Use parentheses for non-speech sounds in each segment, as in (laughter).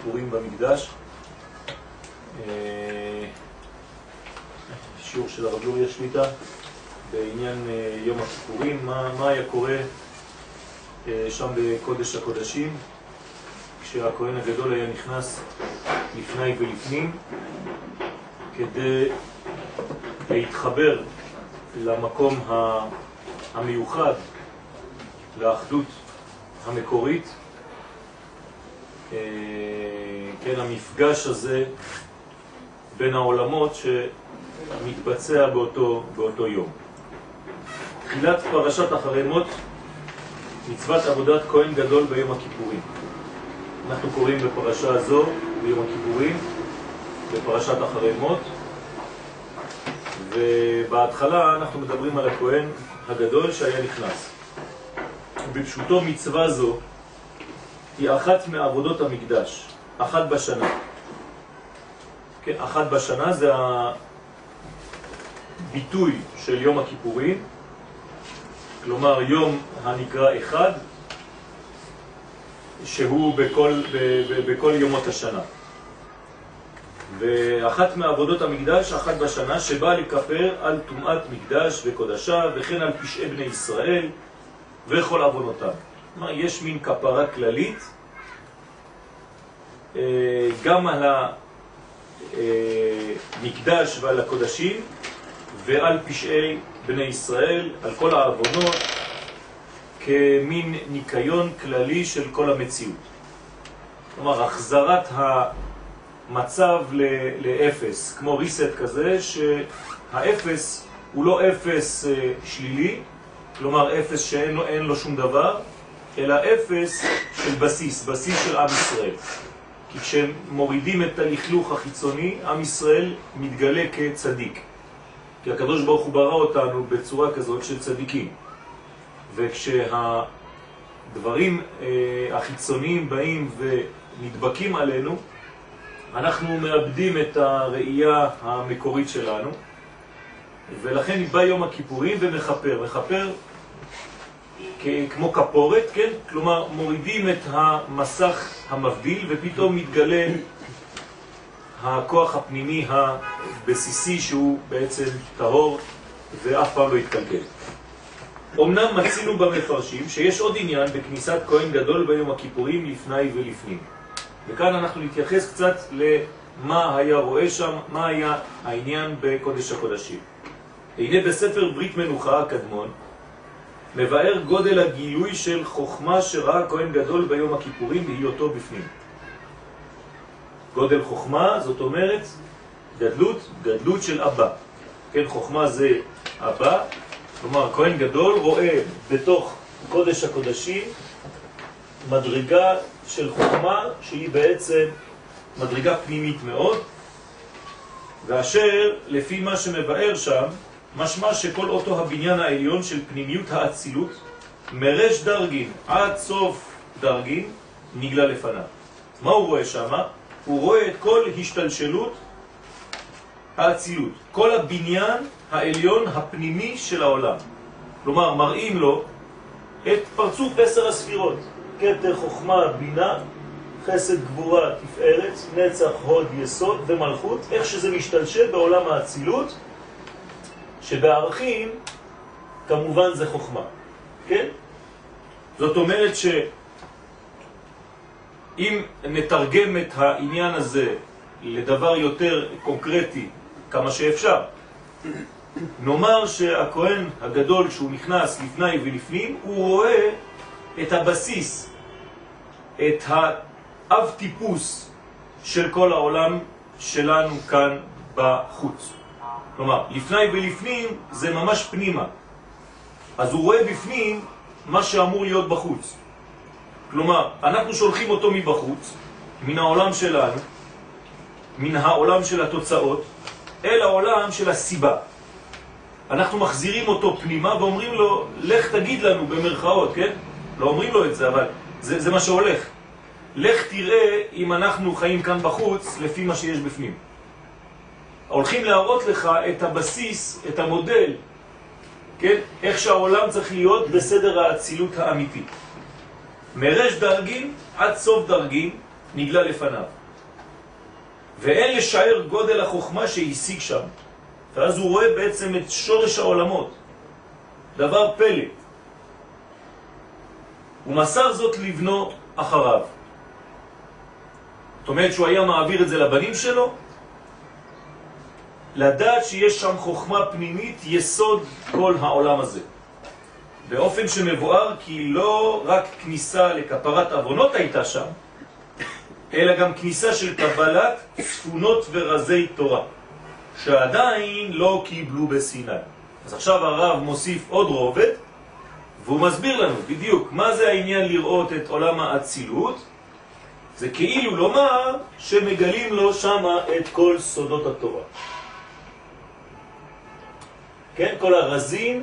הכיפורים במקדש. אה, שיעור של הרב לוריה שליטה בעניין אה, יום הכיפורים, מה, מה היה קורה שם בקודש הקודשים כשהכהן הגדול היה נכנס לפני ולפנים כדי להתחבר למקום המיוחד, לאחדות המקורית, אה, כן, המפגש הזה בין העולמות שמתבצע באותו, באותו יום. תחילת פרשת אחרי מות, מצוות עבודת כהן גדול ביום הכיפורים. אנחנו קוראים בפרשה הזו ביום הכיפורים, בפרשת אחרי מות, ובהתחלה אנחנו מדברים על הכהן הגדול שהיה נכנס. בפשוטו מצווה זו היא אחת מעבודות המקדש, אחת בשנה. כן, אחת בשנה זה הביטוי של יום הכיפורים, כלומר יום הנקרא אחד, שהוא בכל, ב, ב, בכל יומות השנה. ואחת מעבודות המקדש, אחת בשנה, שבאה לכפר על טומאת מקדש וקודשה וכן על פשעי בני ישראל וכל עוונותם. כלומר, יש מין כפרה כללית גם על המקדש ועל הקודשים ועל פשעי בני ישראל, על כל העוונות, כמין ניקיון כללי של כל המציאות. כלומר, החזרת המצב לאפס, כמו ריסט כזה, שהאפס הוא לא אפס אה, שלילי, כלומר אפס שאין לו, לו שום דבר, אלא אפס של בסיס, בסיס של עם ישראל. כי כשמורידים את הלכלוך החיצוני, עם ישראל מתגלה כצדיק. כי הקדוש ברוך הוא ברא אותנו בצורה כזאת של צדיקים. וכשהדברים אה, החיצוניים באים ונדבקים עלינו, אנחנו מאבדים את הראייה המקורית שלנו, ולכן בא יום הכיפורים ומחפר. מחפר כמו כפורת, כן? כלומר מורידים את המסך המבדיל ופתאום מתגלה הכוח הפנימי הבסיסי שהוא בעצם טהור ואף פעם לא יתקלקל. אמנם מצינו במפרשים שיש עוד עניין בכניסת כהן גדול ביום הכיפורים לפני ולפנים. וכאן אנחנו נתייחס קצת למה היה רואה שם, מה היה העניין בקודש הקודשים. הנה בספר ברית מנוחה הקדמון מבאר גודל הגילוי של חוכמה שראה כהן גדול ביום הכיפורים בהיותו בפנים. גודל חוכמה זאת אומרת גדלות, גדלות של אבא. כן, חוכמה זה אבא, כלומר כהן גדול רואה בתוך קודש הקודשים מדרגה של חוכמה שהיא בעצם מדרגה פנימית מאוד, ואשר לפי מה שמבאר שם משמע שכל אותו הבניין העליון של פנימיות האצילות, מרש דרגין עד סוף דרגין, נגלה לפניו. מה הוא רואה שם? הוא רואה את כל השתלשלות האצילות, כל הבניין העליון הפנימי של העולם. כלומר, מראים לו את פרצוף עשר הספירות, כתר, חוכמה, בינה, חסד, גבורה, תפארת, נצח, הוד, יסוד ומלכות, איך שזה משתלשל בעולם האצילות, שבערכים כמובן זה חוכמה, כן? זאת אומרת שאם נתרגם את העניין הזה לדבר יותר קונקרטי כמה שאפשר, נאמר שהכהן הגדול שהוא נכנס לפני ולפנים, הוא רואה את הבסיס, את האב טיפוס של כל העולם שלנו כאן בחוץ. כלומר, לפני ולפנים זה ממש פנימה. אז הוא רואה בפנים מה שאמור להיות בחוץ. כלומר, אנחנו שולחים אותו מבחוץ, מן העולם שלנו, מן העולם של התוצאות, אל העולם של הסיבה. אנחנו מחזירים אותו פנימה ואומרים לו, לך תגיד לנו במרכאות, כן? לא אומרים לו את זה, אבל זה, זה מה שהולך. לך תראה אם אנחנו חיים כאן בחוץ לפי מה שיש בפנים. הולכים להראות לך את הבסיס, את המודל כן? איך שהעולם צריך להיות בסדר האצילות האמיתי. מרש דרגים עד סוף דרגים נגלה לפניו. ואין לשער גודל החוכמה שהשיג שם. ואז הוא רואה בעצם את שורש העולמות. דבר פלא. הוא מסר זאת לבנו אחריו. זאת אומרת שהוא היה מעביר את זה לבנים שלו, לדעת שיש שם חוכמה פנימית, יסוד כל העולם הזה. באופן שמבואר כי לא רק כניסה לכפרת אבונות הייתה שם, אלא גם כניסה של קבלת צפונות ורזי תורה, שעדיין לא קיבלו בסיני. אז עכשיו הרב מוסיף עוד רובד, והוא מסביר לנו בדיוק מה זה העניין לראות את עולם האצילות. זה כאילו לומר שמגלים לו שמה את כל סודות התורה. כן, כל הרזים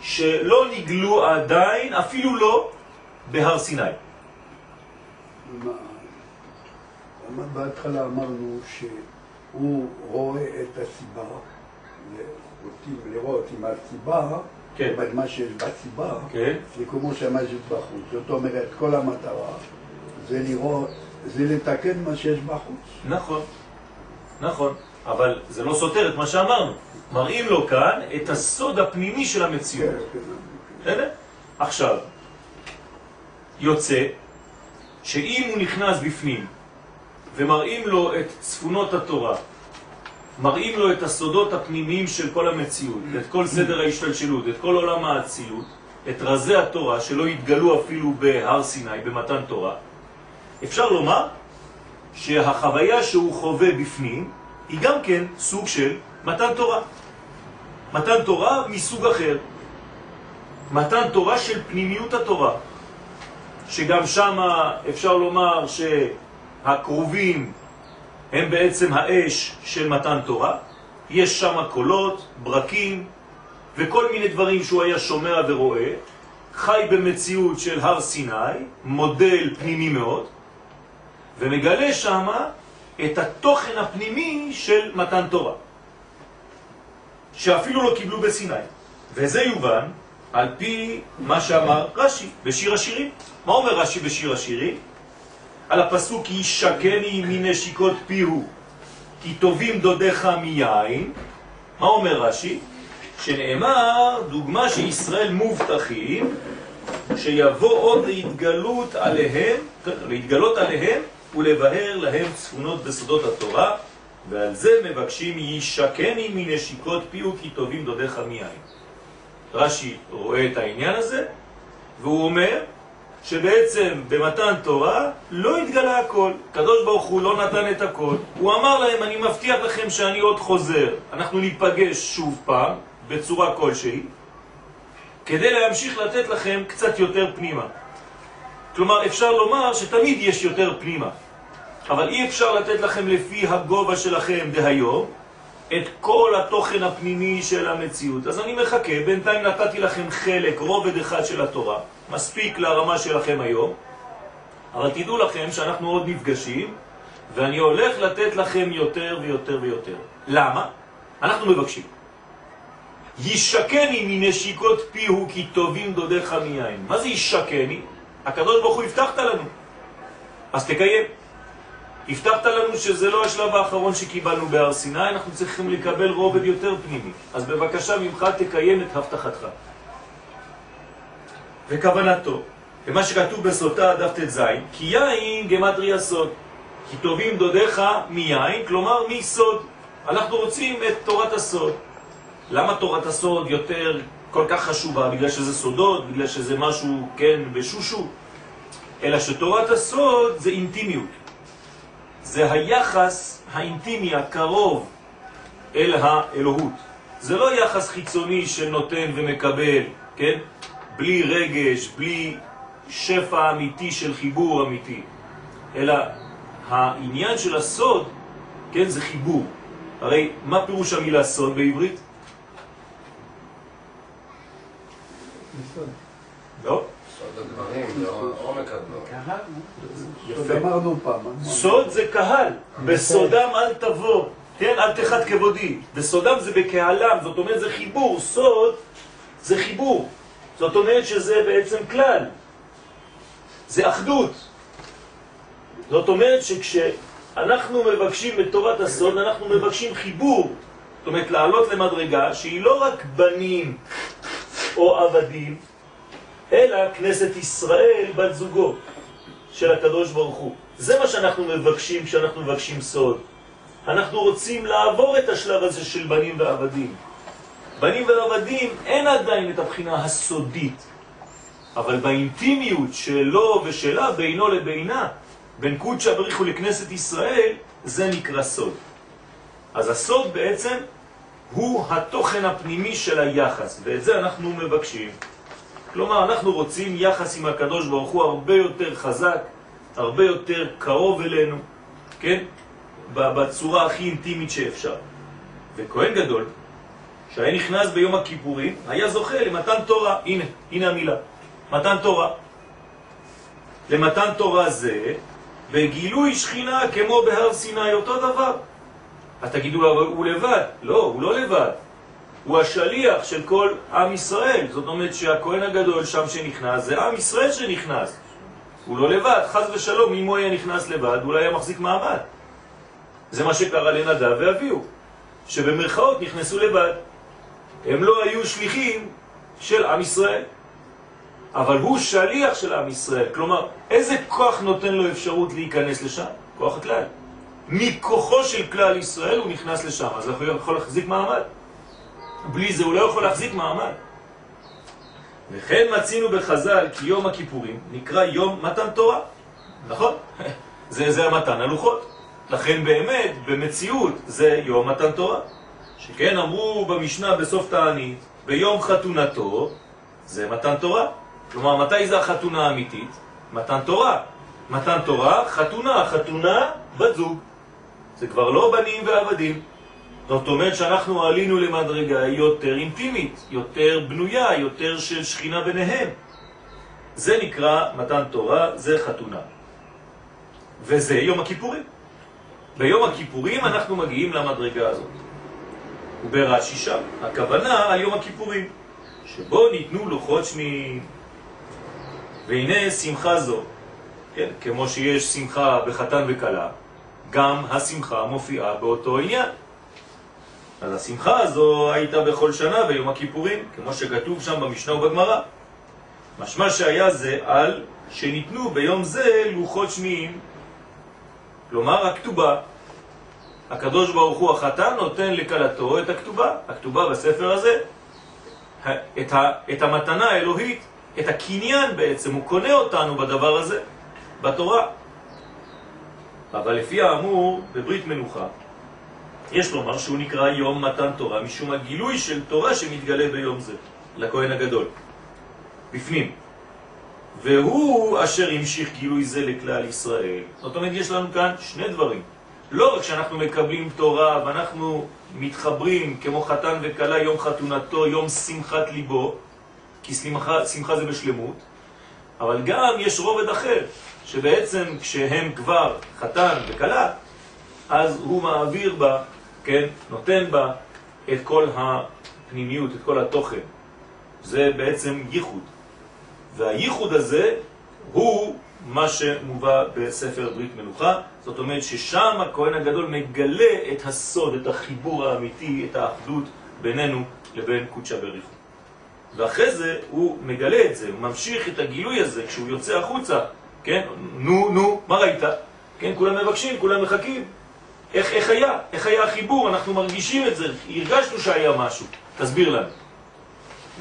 שלא נגלו עדיין, אפילו לא בהר סיני. בהתחלה אמרנו שהוא רואה את הסיבה, רוצים לראות עם הסיבה, כן. אבל מה שיש בסיבה, כן. זה כמו שיש בחוץ. זאת אומרת, כל המטרה זה לראות, זה לתקן מה שיש בחוץ. נכון, נכון, אבל זה לא סותר את מה שאמרנו. מראים לו כאן את הסוד הפנימי של המציאות. כן, בסדר? עכשיו, יוצא שאם הוא נכנס בפנים ומראים לו את צפונות התורה, מראים לו את הסודות הפנימיים של כל המציאות, את כל סדר ההשתלשלות, את כל עולם האצילות, את רזי התורה שלא התגלו אפילו בהר סיני, במתן תורה, אפשר לומר שהחוויה שהוא חווה בפנים היא גם כן סוג של מתן תורה. מתן תורה מסוג אחר. מתן תורה של פנימיות התורה, שגם שם אפשר לומר שהקרובים הם בעצם האש של מתן תורה. יש שם קולות, ברקים וכל מיני דברים שהוא היה שומע ורואה. חי במציאות של הר סיני, מודל פנימי מאוד, ומגלה שם את התוכן הפנימי של מתן תורה, שאפילו לא קיבלו בסיני. וזה יובן על פי מה שאמר רש"י בשיר השירים. מה אומר רש"י בשיר השירים? על הפסוק ישקני מנשיקות פיהו כי טובים דודיך מיין. מה אומר רש"י? שנאמר דוגמה שישראל מובטחים שיבוא עוד להתגלות עליהם, להתגלות עליהם ולבהר להם צפונות בסודות התורה ועל זה מבקשים ישקני מנשיקות פיהו כי טובים דודיך מיין. רש"י רואה את העניין הזה והוא אומר שבעצם במתן תורה לא התגלה הכל. קדוש ברוך הוא לא נתן את הכל. הוא אמר להם, אני מבטיח לכם שאני עוד חוזר. אנחנו ניפגש שוב פעם, בצורה כלשהי, כדי להמשיך לתת לכם קצת יותר פנימה. כלומר, אפשר לומר שתמיד יש יותר פנימה. אבל אי אפשר לתת לכם לפי הגובה שלכם דהיום את כל התוכן הפנימי של המציאות. אז אני מחכה, בינתיים נתתי לכם חלק, רובד אחד של התורה, מספיק לרמה שלכם היום, אבל תדעו לכם שאנחנו עוד נפגשים, ואני הולך לתת לכם יותר ויותר ויותר. למה? אנחנו מבקשים. ישקני מנשיקות פיהו כי טובים דודיך מיין. מה זה ישקני? הקדוש ברוך הוא הבטחת לנו. אז תקיים. הבטחת לנו שזה לא השלב האחרון שקיבלנו בהר סיני, אנחנו צריכים לקבל רובד יותר פנימי. אז בבקשה ממך תקיים את הבטחתך. וכוונתו, ומה שכתוב בסוטה דף ט"ז, כי יין גמטריה סוד, כי טובים דודיך מיין, כלומר מסוד. אנחנו רוצים את תורת הסוד. למה תורת הסוד יותר כל כך חשובה? בגלל שזה סודות, בגלל שזה משהו, כן, בשושו? אלא שתורת הסוד זה אינטימיות. זה היחס האינטימי הקרוב אל האלוהות. זה לא יחס חיצוני שנותן ומקבל, כן? בלי רגש, בלי שפע אמיתי של חיבור אמיתי, אלא העניין של הסוד, כן, זה חיבור. הרי מה פירוש המילה סוד בעברית? לא? סוד הדברים, עומק הדברים. אמרנו פעם. סוד זה קהל, בסודם אל תבוא, כן, אל תחת כבודי. בסודם זה בקהלם, זאת אומרת זה חיבור, סוד זה חיבור. זאת אומרת שזה בעצם כלל, זה אחדות. זאת אומרת שכשאנחנו מבקשים את תורת הסוד, אנחנו מבקשים חיבור. זאת אומרת, לעלות למדרגה שהיא לא רק בנים או עבדים, אלא כנסת ישראל, בת זוגו של הקדוש ברוך הוא. זה מה שאנחנו מבקשים כשאנחנו מבקשים סוד. אנחנו רוצים לעבור את השלב הזה של בנים ועבדים. בנים ועבדים אין עדיין את הבחינה הסודית, אבל באינטימיות שלו ושלה, בינו לבינה, בין קודשא בריחו לכנסת ישראל, זה נקרא סוד. אז הסוד בעצם הוא התוכן הפנימי של היחס, ואת זה אנחנו מבקשים. כלומר, אנחנו רוצים יחס עם הקדוש ברוך הוא הרבה יותר חזק, הרבה יותר קרוב אלינו, כן? בצורה הכי אינטימית שאפשר. וכהן גדול, שהיה נכנס ביום הכיפורים, היה זוכה למתן תורה. הנה, הנה המילה. מתן תורה. למתן תורה זה, בגילוי שכינה כמו בהר סיני, אותו דבר. אז תגידו הוא לבד. לא, הוא לא לבד. הוא השליח של כל עם ישראל. זאת אומרת שהכהן הגדול שם שנכנס, זה עם ישראל שנכנס. הוא לא לבד, חז ושלום, אם הוא היה נכנס לבד, אולי היה מחזיק מעמד. זה מה שקרה לנדב ואביהו, שבמרכאות נכנסו לבד. הם לא היו שליחים של עם ישראל, אבל הוא שליח של עם ישראל. כלומר, איזה כוח נותן לו אפשרות להיכנס לשם? כוח הכלל. מכוחו של כלל ישראל הוא נכנס לשם, אז הוא יכול להחזיק מעמד. בלי זה הוא לא יכול להחזיק מעמד. וכן מצינו בחז"ל כי יום הכיפורים נקרא יום מתן תורה. נכון? (laughs) זה, זה המתן הלוחות. לכן באמת, במציאות, זה יום מתן תורה. שכן אמרו במשנה בסוף תענית, ביום חתונתו, זה מתן תורה. כלומר, מתי זה החתונה האמיתית? מתן תורה. מתן תורה, חתונה, חתונה, בת זוג. זה כבר לא בנים ועבדים. זאת אומרת שאנחנו עלינו למדרגה יותר אינטימית, יותר בנויה, יותר של שכינה ביניהם. זה נקרא מתן תורה, זה חתונה. וזה יום הכיפורים. ביום הכיפורים אנחנו מגיעים למדרגה הזאת. וברש"י שם, הכוונה על יום הכיפורים, שבו ניתנו לוחות שניים. והנה שמחה זו, כן, כמו שיש שמחה בחתן וקלה, גם השמחה מופיעה באותו עניין. אז השמחה הזו הייתה בכל שנה ביום הכיפורים, כמו שכתוב שם במשנה ובגמרא. משמע שהיה זה על שניתנו ביום זה לוחות שניים, כלומר הכתובה. הקדוש ברוך הוא החתן נותן לקלתו את הכתובה, הכתובה בספר הזה, את, ה, את המתנה האלוהית, את הקניין בעצם, הוא קונה אותנו בדבר הזה, בתורה. אבל לפי האמור בברית מנוחה, יש לומר שהוא נקרא יום מתן תורה, משום הגילוי של תורה שמתגלה ביום זה, לכהן הגדול, בפנים. והוא אשר המשיך גילוי זה לכלל ישראל. זאת אומרת, יש לנו כאן שני דברים. לא רק שאנחנו מקבלים תורה ואנחנו מתחברים כמו חתן וקלה יום חתונתו, יום שמחת ליבו, כי שמחה, שמחה זה בשלמות, אבל גם יש רובד אחר, שבעצם כשהם כבר חתן וקלה, אז הוא מעביר בה כן, נותן בה את כל הפנימיות, את כל התוכן. זה בעצם ייחוד. והייחוד הזה הוא מה שמובא בספר ברית מנוחה. זאת אומרת ששם הכהן הגדול מגלה את הסוד, את החיבור האמיתי, את האחדות בינינו לבין קודשא בריחו. ואחרי זה הוא מגלה את זה, הוא ממשיך את הגילוי הזה כשהוא יוצא החוצה, כן? נו, נו, מה ראית? כן, כולם מבקשים, כולם מחכים. איך, איך היה? איך היה החיבור? אנחנו מרגישים את זה, הרגשנו שהיה משהו. תסביר לנו.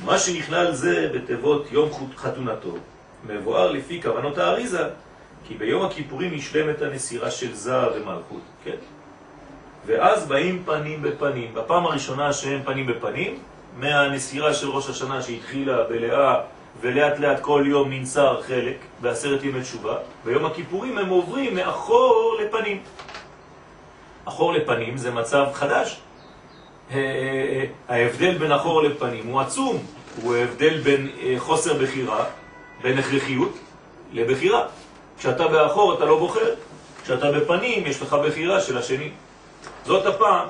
מה שנכלל זה בתיבות יום חתונתו, מבואר לפי כוונות האריזה, כי ביום הכיפורים נשלמת הנסירה של זהב ומלכות, כן? ואז באים פנים בפנים. בפעם הראשונה שהם פנים בפנים, מהנסירה של ראש השנה שהתחילה בלאה ולאט לאט כל יום ננסר חלק בעשרת ימי תשובה, ביום הכיפורים הם עוברים מאחור לפנים. אחור לפנים זה מצב חדש. אה, אה, ההבדל בין אחור לפנים הוא עצום, הוא ההבדל בין אה, חוסר בחירה, בין הכרחיות לבחירה. כשאתה באחור אתה לא בוחר, כשאתה בפנים יש לך בחירה של השני. זאת הפעם.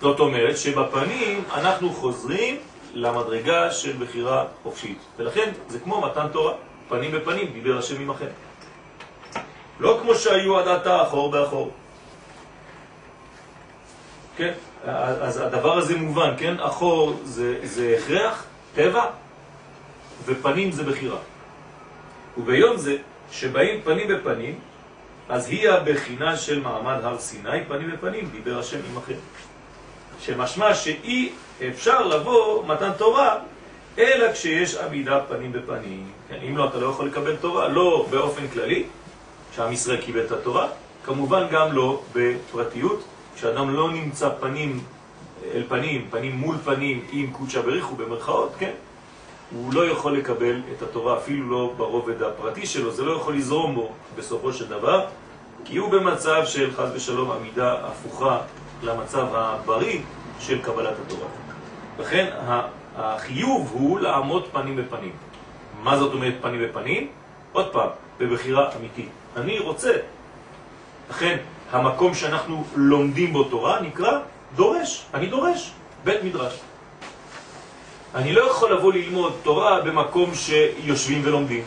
זאת אומרת שבפנים אנחנו חוזרים למדרגה של בחירה חופשית. ולכן זה כמו מתן תורה, פנים בפנים, דיבר השם עמכם. לא כמו שהיו עד עתה אחור באחור. כן? אז הדבר הזה מובן, כן? אחור זה, זה הכרח, טבע, ופנים זה בחירה. וביום זה, שבאים פנים בפנים, אז היא הבחינה של מעמד הר סיני, פנים בפנים, דיבר השם עמכם. שמשמע שאי אפשר לבוא מתן תורה, אלא כשיש עמידה פנים בפנים. כן, אם לא, אתה לא יכול לקבל תורה, לא באופן כללי, שעם ישראל קיבל את התורה, כמובן גם לא בפרטיות, כשאדם לא נמצא פנים אל פנים, פנים מול פנים עם קודשא בריחו במרכאות, כן? הוא לא יכול לקבל את התורה, אפילו לא ברובד הפרטי שלו, זה לא יכול לזרום בו בסופו של דבר, כי הוא במצב של חז ושלום עמידה הפוכה למצב הבריא של קבלת התורה. לכן החיוב הוא לעמוד פנים בפנים. מה זאת אומרת פנים בפנים? עוד פעם, בבחירה אמיתית. אני רוצה. לכן המקום שאנחנו לומדים בו תורה נקרא דורש. אני דורש, בית מדרש. אני לא יכול לבוא ללמוד תורה במקום שיושבים ולומדים.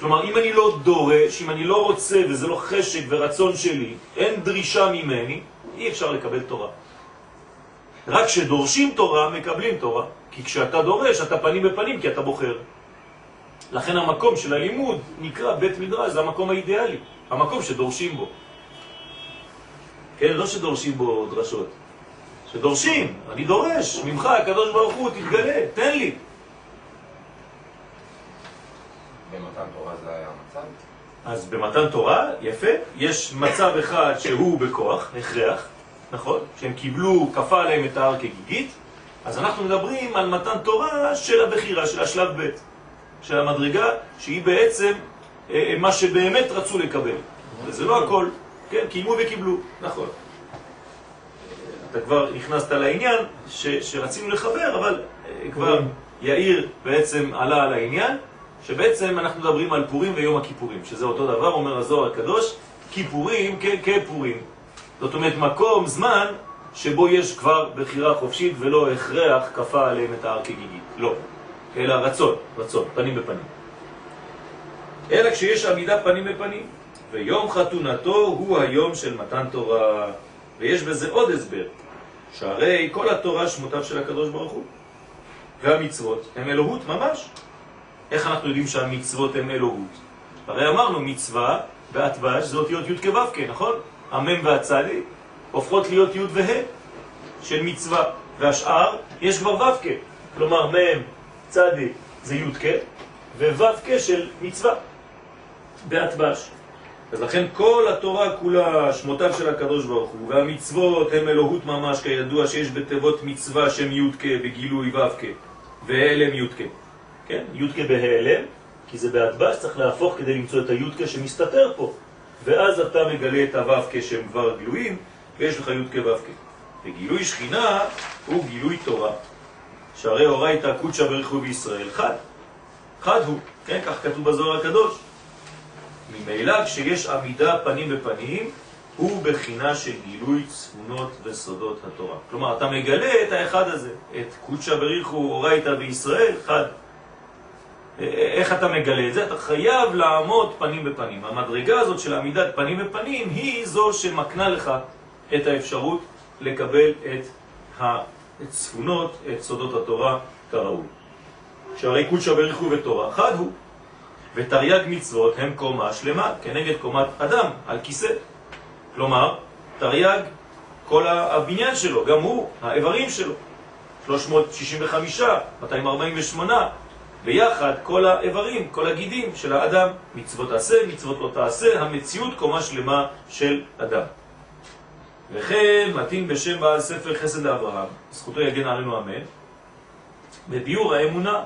כלומר, אם אני לא דורש, אם אני לא רוצה וזה לא חשק ורצון שלי, אין דרישה ממני, אי אפשר לקבל תורה. רק כשדורשים תורה, מקבלים תורה. כי כשאתה דורש, אתה פנים בפנים, כי אתה בוחר. לכן המקום של הלימוד נקרא בית מדרש, זה המקום האידיאלי, המקום שדורשים בו. כן, לא שדורשים בו דרשות, שדורשים, אני דורש, ממך הקדוש ברוך הוא תתגלה, תן לי. במתן תורה זה היה המצב? אז במתן תורה, יפה, יש מצב אחד שהוא בכוח, הכרח, נכון? שהם קיבלו, כפה עליהם את ההר כגיגית, אז אנחנו מדברים על מתן תורה של הבחירה, של השלב ב', של המדרגה, שהיא בעצם אה, מה שבאמת רצו לקבל. וזה לא הכל, כן, קיימו וקיבלו, נכון. אתה כבר נכנסת לעניין ש, שרצינו לחבר, אבל אה, כבר יאיר בעצם עלה על העניין, שבעצם אנחנו מדברים על פורים ויום הכיפורים, שזה אותו דבר, אומר הזוהר הקדוש, כיפורים כפורים. זאת אומרת, מקום, זמן, שבו יש כבר בחירה חופשית ולא הכרח כפה עליהם את ההר כגיגית. לא, אלא רצון, רצון, פנים בפנים. אלא כשיש עמידה פנים בפנים, ויום חתונתו הוא היום של מתן תורה, ויש בזה עוד הסבר, שהרי כל התורה שמותיו של הקדוש ברוך הוא, והמצוות הם אלוהות ממש. איך אנחנו יודעים שהמצוות הם אלוהות? הרי אמרנו מצווה בהטבש זה אותיות י' כו' נכון? המם והצדי הופכות להיות י' וה' של מצווה, והשאר יש כבר ו' כ', כלומר מם, צדי זה י' כ', וו' כ' של מצווה בהטבש. אז לכן כל התורה כולה שמותיו של הקדוש ברוך הוא, והמצוות הם אלוהות ממש, כידוע שיש בתיבות מצווה שם י' כ' בגילוי ו' כ', והעלם י' כ'. כן? י' כ' בהעלם, כי זה בהטבש, צריך להפוך כדי למצוא את הי' כ' שמסתתר פה. ואז אתה מגלה את הו' כשהם כבר גלויים, ויש לך י' כו' כ'. וגילוי שכינה הוא גילוי תורה, שהרי אורייתא קודשא בריחו בישראל חד. חד הוא, כן? כך כתוב בזוהר הקדוש. ממילא כשיש עמידה פנים בפנים, הוא בחינה של גילוי צפונות וסודות התורה. כלומר, אתה מגלה את האחד הזה, את קודשא בריחו אורייתא בישראל חד. איך אתה מגלה את זה? אתה חייב לעמוד פנים בפנים. המדרגה הזאת של עמידת פנים בפנים היא זו שמקנה לך את האפשרות לקבל את הצפונות, את סודות התורה כראוי. שהרי קודשא בריחו ותורה חד הוא, ותרי"ג מצוות הם קומה שלמה כנגד קומת אדם על כיסא. כלומר, תרי"ג, כל הבניין שלו, גם הוא, האיברים שלו, 365, 248, ביחד כל האיברים, כל הגידים של האדם, מצוות תעשה, מצוות לא תעשה, המציאות קומה שלמה של אדם. וכן מתאים בשם בעל ספר חסד לאברהם, זכותו יגן עלינו אמן, בביור האמונה,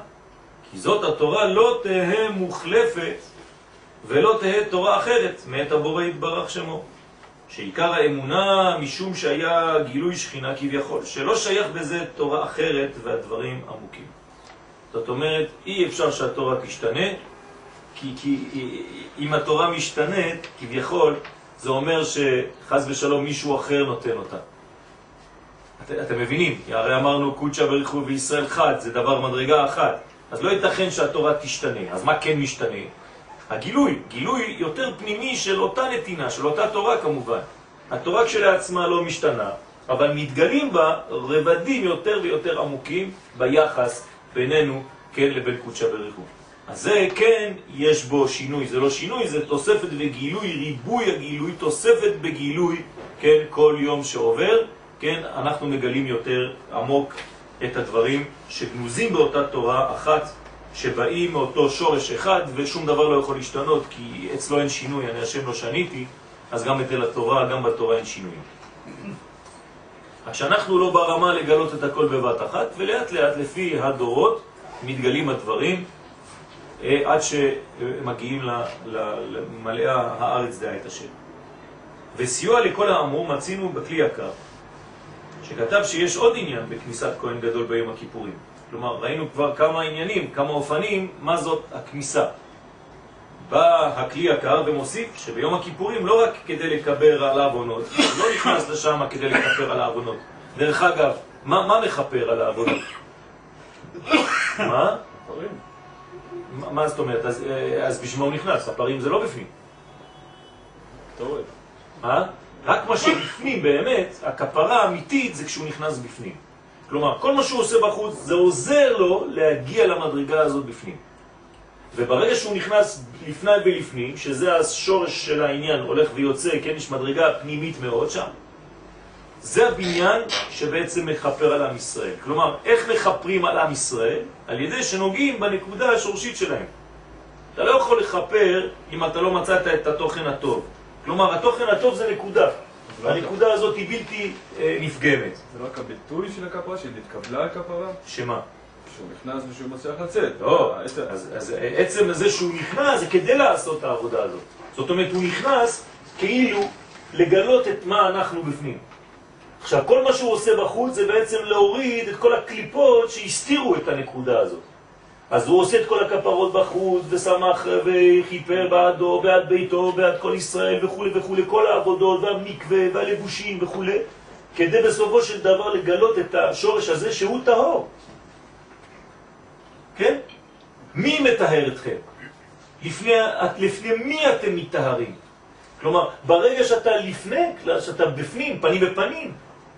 כי זאת התורה לא תהא מוחלפת ולא תהא תורה אחרת מאת הבורא יתברך שמו. שעיקר האמונה משום שהיה גילוי שכינה כביכול, שלא שייך בזה תורה אחרת והדברים עמוקים. זאת אומרת, אי אפשר שהתורה תשתנה, כי, כי אם התורה משתנית, כביכול, זה אומר שחז ושלום מישהו אחר נותן אותה. את, אתם מבינים, הרי אמרנו קודשא בריחו וישראל חד, זה דבר מדרגה אחת. אז לא ייתכן שהתורה תשתנה. אז מה כן משתנה? הגילוי, גילוי יותר פנימי של אותה נתינה, של אותה תורה כמובן. התורה כשלעצמה לא משתנה, אבל מתגלים בה רבדים יותר ויותר עמוקים ביחס בינינו, כן, לבין קודשא בריחו. אז זה כן, יש בו שינוי, זה לא שינוי, זה תוספת וגילוי, ריבוי הגילוי, תוספת בגילוי, כן, כל יום שעובר, כן, אנחנו מגלים יותר עמוק את הדברים שגנוזים באותה תורה אחת, שבאים מאותו שורש אחד ושום דבר לא יכול להשתנות כי אצלו אין שינוי, אני השם לא שניתי, אז גם אצל התורה, גם בתורה אין שינויים. רק שאנחנו לא ברמה לגלות את הכל בבת אחת, ולאט לאט לפי הדורות מתגלים הדברים אה, עד שמגיעים למלאה הארץ דעה את השם. וסיוע לכל האמור מצינו בכלי יקר, שכתב שיש עוד עניין בכניסת כהן גדול ביום הכיפורים. כלומר, ראינו כבר כמה עניינים, כמה אופנים, מה זאת הכניסה. בא הכלי יקר ומוסיף שביום הכיפורים לא רק כדי לקבר על העוונות, (coughs) לא נכנס לשם כדי לקפר על העוונות. דרך אגב, מה, מה מכפר על העוונות? (coughs) מה? מה זאת אומרת? אז, אה, אז בשביל מה הוא נכנס? הפרים זה לא בפנים. מה? רק מה שבפנים באמת, הכפרה האמיתית זה כשהוא נכנס בפנים. כלומר, כל מה שהוא עושה בחוץ זה עוזר לו להגיע למדרגה הזאת בפנים. וברגע שהוא נכנס לפני ולפנים, שזה השורש של העניין, הולך ויוצא, כן, יש מדרגה פנימית מאוד שם, זה הבניין שבעצם מחפר על עם ישראל. כלומר, איך מחפרים על עם ישראל? על ידי שנוגעים בנקודה השורשית שלהם. אתה לא יכול לחפר אם אתה לא מצאת את התוכן הטוב. כלומר, התוכן הטוב זה נקודה. והנקודה הזאת היא בלתי אה, נפגמת. זה רק הביטוי של הכפרה, שהתקבלה הכפרה? שמה? שהוא נכנס ושהוא מצליח לצאת. לא, אז, אז עצם זה שהוא נכנס זה כדי לעשות את העבודה הזאת. זאת אומרת, הוא נכנס כאילו לגלות את מה אנחנו בפנים. עכשיו, כל מה שהוא עושה בחוץ זה בעצם להוריד את כל הקליפות שהסתירו את הנקודה הזאת. אז הוא עושה את כל הכפרות בחוץ, ושמח וחיפר בעדו, בעד ביתו, בעד כל ישראל וכו' וכו', כל העבודות והמקווה והלבושים וכו', כדי בסופו של דבר לגלות את השורש הזה שהוא טהור. כן? מי מטהר אתכם? לפני, לפני מי אתם מתטהרים? כלומר, ברגע שאתה לפני, שאתה בפנים, פנים בפנים,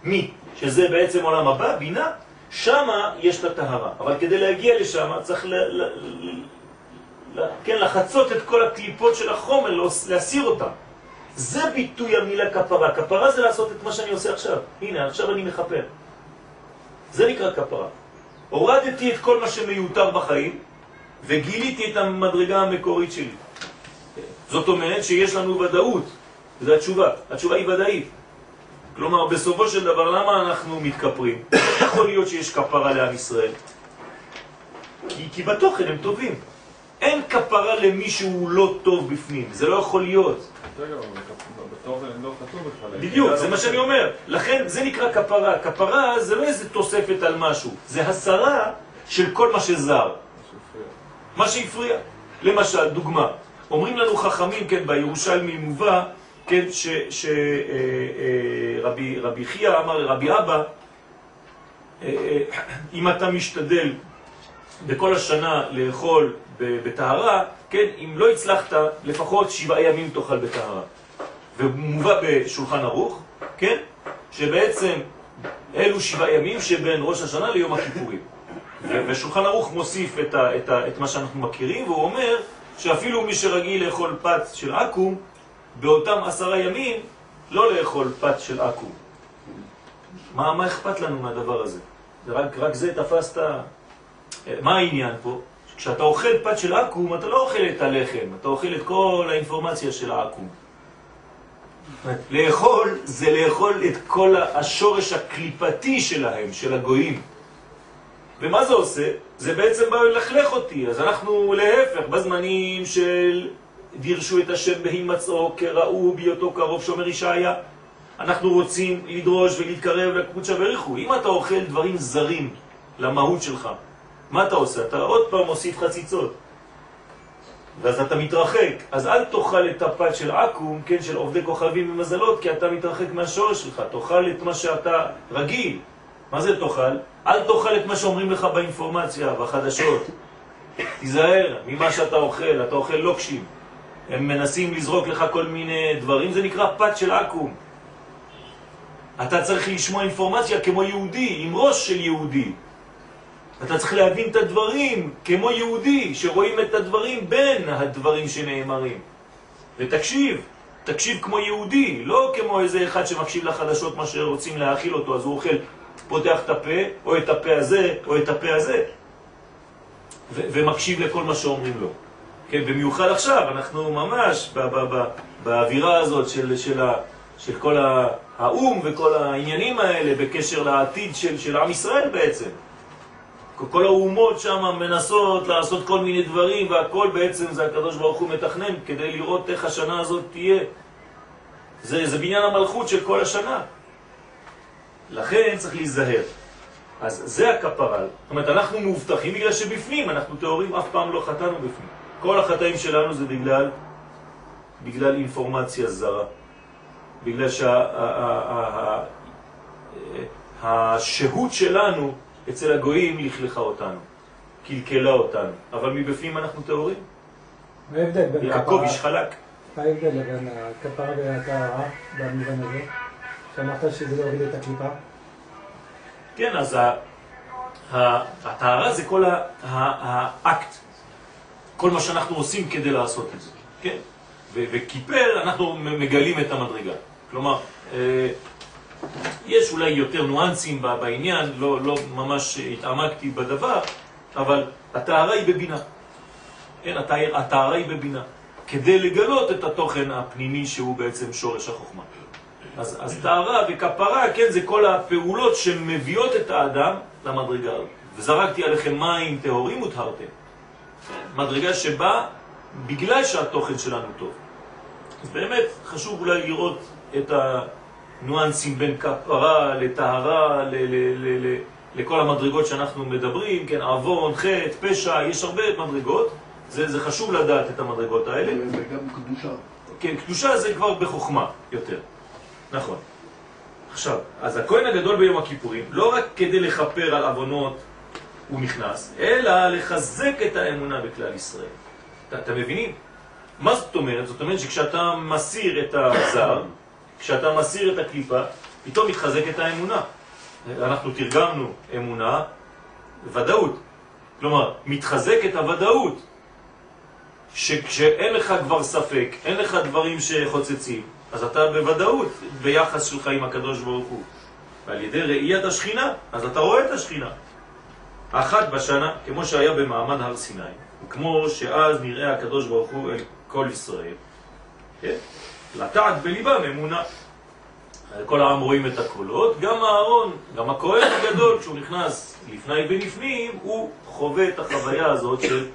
מי? שזה בעצם עולם הבא, בינה, שמה יש את הטהרה. אבל כדי להגיע לשם צריך ל, ל, ל, כן, לחצות את כל הקליפות של החומר, להסיר אותם. זה ביטוי המילה כפרה. כפרה זה לעשות את מה שאני עושה עכשיו. הנה, עכשיו אני מחפר. זה נקרא כפרה. הורדתי את כל מה שמיותר בחיים וגיליתי את המדרגה המקורית שלי. זאת אומרת שיש לנו ודאות, וזו התשובה. התשובה היא ודאית. כלומר, בסופו של דבר, למה אנחנו מתכפרים? (coughs) יכול להיות שיש כפרה לעם ישראל. כי, כי בתוכן הם טובים. אין כפרה למי שהוא לא טוב בפנים, זה לא יכול להיות. לא בדיוק, זה מה שאני אומר. לכן זה נקרא כפרה. כפרה זה לא איזה תוספת על משהו, זה הסרה של כל מה שזר. מה שהפריע. למשל, דוגמה, אומרים לנו חכמים, כן, בירושלמי מובא, כן, שרבי אה, אה, חייא אמר לרבי אבא, אה, (clears throat) אם אתה משתדל בכל השנה לאכול בטהרה, כן, אם לא הצלחת, לפחות שבעה ימים תאכל בטהרה. ומובא בשולחן ערוך, כן, שבעצם אלו שבעה ימים שבין ראש השנה ליום הכיפורים. ושולחן ערוך מוסיף את, ה, את, ה, את מה שאנחנו מכירים, והוא אומר שאפילו מי שרגיל לאכול פת של עקום, באותם עשרה ימים לא לאכול פת של עקום. מה, מה אכפת לנו מהדבר הזה? רק, רק זה תפסת... מה העניין פה? כשאתה אוכל פת של עקום, אתה לא אוכל את הלחם, אתה אוכל את כל האינפורמציה של העקום. לאכול זה לאכול את כל השורש הקליפתי שלהם, של הגויים. ומה זה עושה? זה בעצם בא ללכלך אותי. אז אנחנו להפך, בזמנים של דירשו את השם בהימצאו, כראו בהיותו קרוב, שאומר ישעיה, אנחנו רוצים לדרוש ולהתקרב לקבוצה בריחו. אם אתה אוכל דברים זרים למהות שלך, מה אתה עושה? אתה עוד פעם מוסיף חציצות. ואז אתה מתרחק. אז אל תאכל את הפת של עכו"ם, כן, של עובדי כוכבים ומזלות, כי אתה מתרחק מהשורש שלך. תאכל את מה שאתה רגיל. מה זה תאכל? אל תאכל את מה שאומרים לך באינפורמציה, בחדשות. תיזהר ממה שאתה אוכל, אתה אוכל לוקשים. הם מנסים לזרוק לך כל מיני דברים, זה נקרא פת של עכו"ם. אתה צריך לשמוע אינפורמציה כמו יהודי, עם ראש של יהודי. אתה צריך להבין את הדברים כמו יהודי, שרואים את הדברים בין הדברים שנאמרים. ותקשיב, תקשיב כמו יהודי, לא כמו איזה אחד שמקשיב לחדשות מה שרוצים להאכיל אותו, אז הוא אוכל, פותח את הפה, או את הפה הזה, או את הפה הזה, ומקשיב לכל מה שאומרים לו. כן, במיוחד עכשיו, אנחנו ממש באווירה הזאת של, של, של כל האו"ם וכל העניינים האלה בקשר לעתיד של, של עם ישראל בעצם. כל האומות שם מנסות לעשות כל מיני דברים, והכל בעצם זה הקדוש ברוך הוא מתכנן כדי לראות איך השנה הזאת תהיה. זה, זה בניין המלכות של כל השנה. לכן צריך להיזהר. אז זה הכפרה. זאת אומרת, אנחנו מובטחים בגלל שבפנים, אנחנו תיאורים, אף פעם לא חטאנו בפנים. כל החטאים שלנו זה בגלל, בגלל אינפורמציה זרה. בגלל שהשהות שלנו אצל הגויים לכלכה אותנו, קלקלה אותנו, אבל מבפנים אנחנו טהורים. מה ההבדל בין יעקב איש חלק. מה ההבדל בין הכפרה והטהרה במובן הזה? שאמרת שזה לא הוריד את הקליפה? כן, אז הטהרה זה כל האקט, כל מה שאנחנו עושים כדי לעשות את זה, כן? וכיפר אנחנו מגלים את המדרגה. כלומר, אה, יש אולי יותר ניואנסים בעניין, לא, לא ממש התעמקתי בדבר, אבל הטהרה היא בבינה. כן, הטהרה היא בבינה. כדי לגלות את התוכן הפנימי שהוא בעצם שורש החוכמה. אז, אז טהרה וכפרה, כן, זה כל הפעולות שמביאות את האדם למדרגה. וזרקתי עליכם מים טהורים וטהרתם. מדרגה שבאה בגלל שהתוכן שלנו טוב. אז באמת חשוב אולי לראות את ה... ניואנסים בין כפרה לטהרה, לכל המדרגות שאנחנו מדברים, כן, עוון, חטא, פשע, יש הרבה מדרגות, זה, זה חשוב לדעת את המדרגות האלה. וגם קדושה. כן, קדושה זה כבר בחוכמה יותר, נכון. עכשיו, אז הכהן הגדול ביום הכיפורים, לא רק כדי לכפר על עוונות הוא נכנס, אלא לחזק את האמונה בכלל ישראל. אתם מבינים? מה זאת אומרת? זאת אומרת שכשאתה מסיר את הזר, כשאתה מסיר את הקליפה, פתאום מתחזקת האמונה. אנחנו תרגמנו אמונה, ודאות. כלומר, מתחזקת הוודאות, שכשאין לך כבר ספק, אין לך דברים שחוצצים, אז אתה בוודאות ביחס שלך עם הקדוש ברוך הוא. ועל ידי ראיית השכינה, אז אתה רואה את השכינה. אחת בשנה, כמו שהיה במעמד הר סיני, וכמו שאז נראה הקדוש ברוך הוא אל כל ישראל. כן? לטעת בליבם אמונה. כל העם רואים את הקולות, גם הארון, גם הכהן הגדול, כשהוא נכנס לפני ונפנים, הוא חווה את החוויה הזאת של